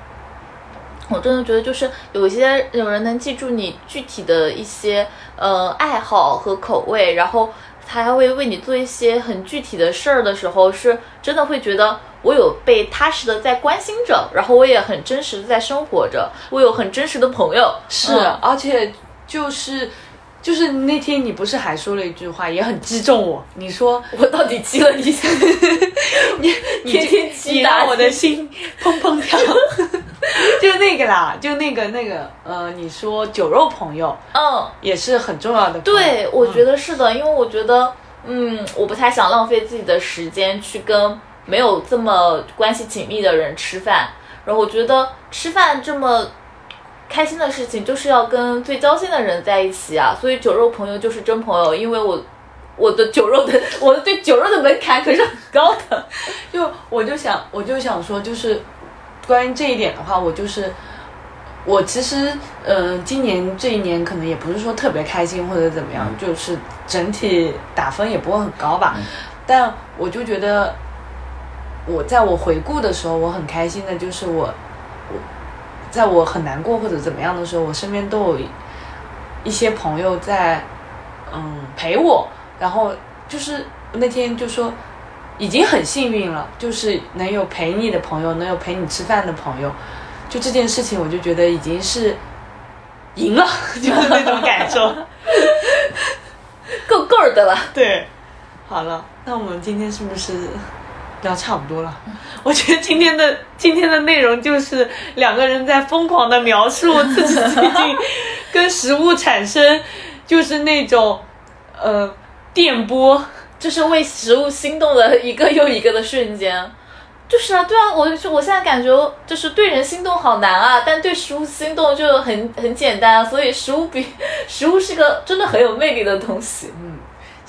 我真的觉得，就是有些有人能记住你具体的一些呃爱好和口味，然后他还会为你做一些很具体的事儿的时候，是真的会觉得我有被踏实的在关心着，然后我也很真实的在生活着，我有很真实的朋友，是而且。就是，就是那天你不是还说了一句话，也很击中我。你说我到底击了 你？你天天击打我的心，砰砰跳。就那个啦，就那个那个，呃，你说酒肉朋友，嗯，也是很重要的。对，我觉得是的，因为我觉得，嗯，我不太想浪费自己的时间去跟没有这么关系紧密的人吃饭。然后我觉得吃饭这么。开心的事情就是要跟最交心的人在一起啊，所以酒肉朋友就是真朋友。因为我，我的酒肉的，我的对酒肉的门槛可是很高的。就我就想，我就想说，就是关于这一点的话，我就是我其实，嗯，今年这一年可能也不是说特别开心或者怎么样，就是整体打分也不会很高吧。但我就觉得，我在我回顾的时候，我很开心的就是我。在我很难过或者怎么样的时候，我身边都有一些朋友在，嗯，陪我。然后就是那天就说，已经很幸运了，就是能有陪你的朋友，能有陪你吃饭的朋友。就这件事情，我就觉得已经是赢了，就是那种感受，够够的了。对，好了，那我们今天是不是？聊差不多了，我觉得今天的今天的内容就是两个人在疯狂的描述自己最近跟食物产生就是那种呃电波，就是为食物心动的一个又一个的瞬间。就是啊，对啊，我就我现在感觉就是对人心动好难啊，但对食物心动就很很简单啊，所以食物比食物是个真的很有魅力的东西。嗯，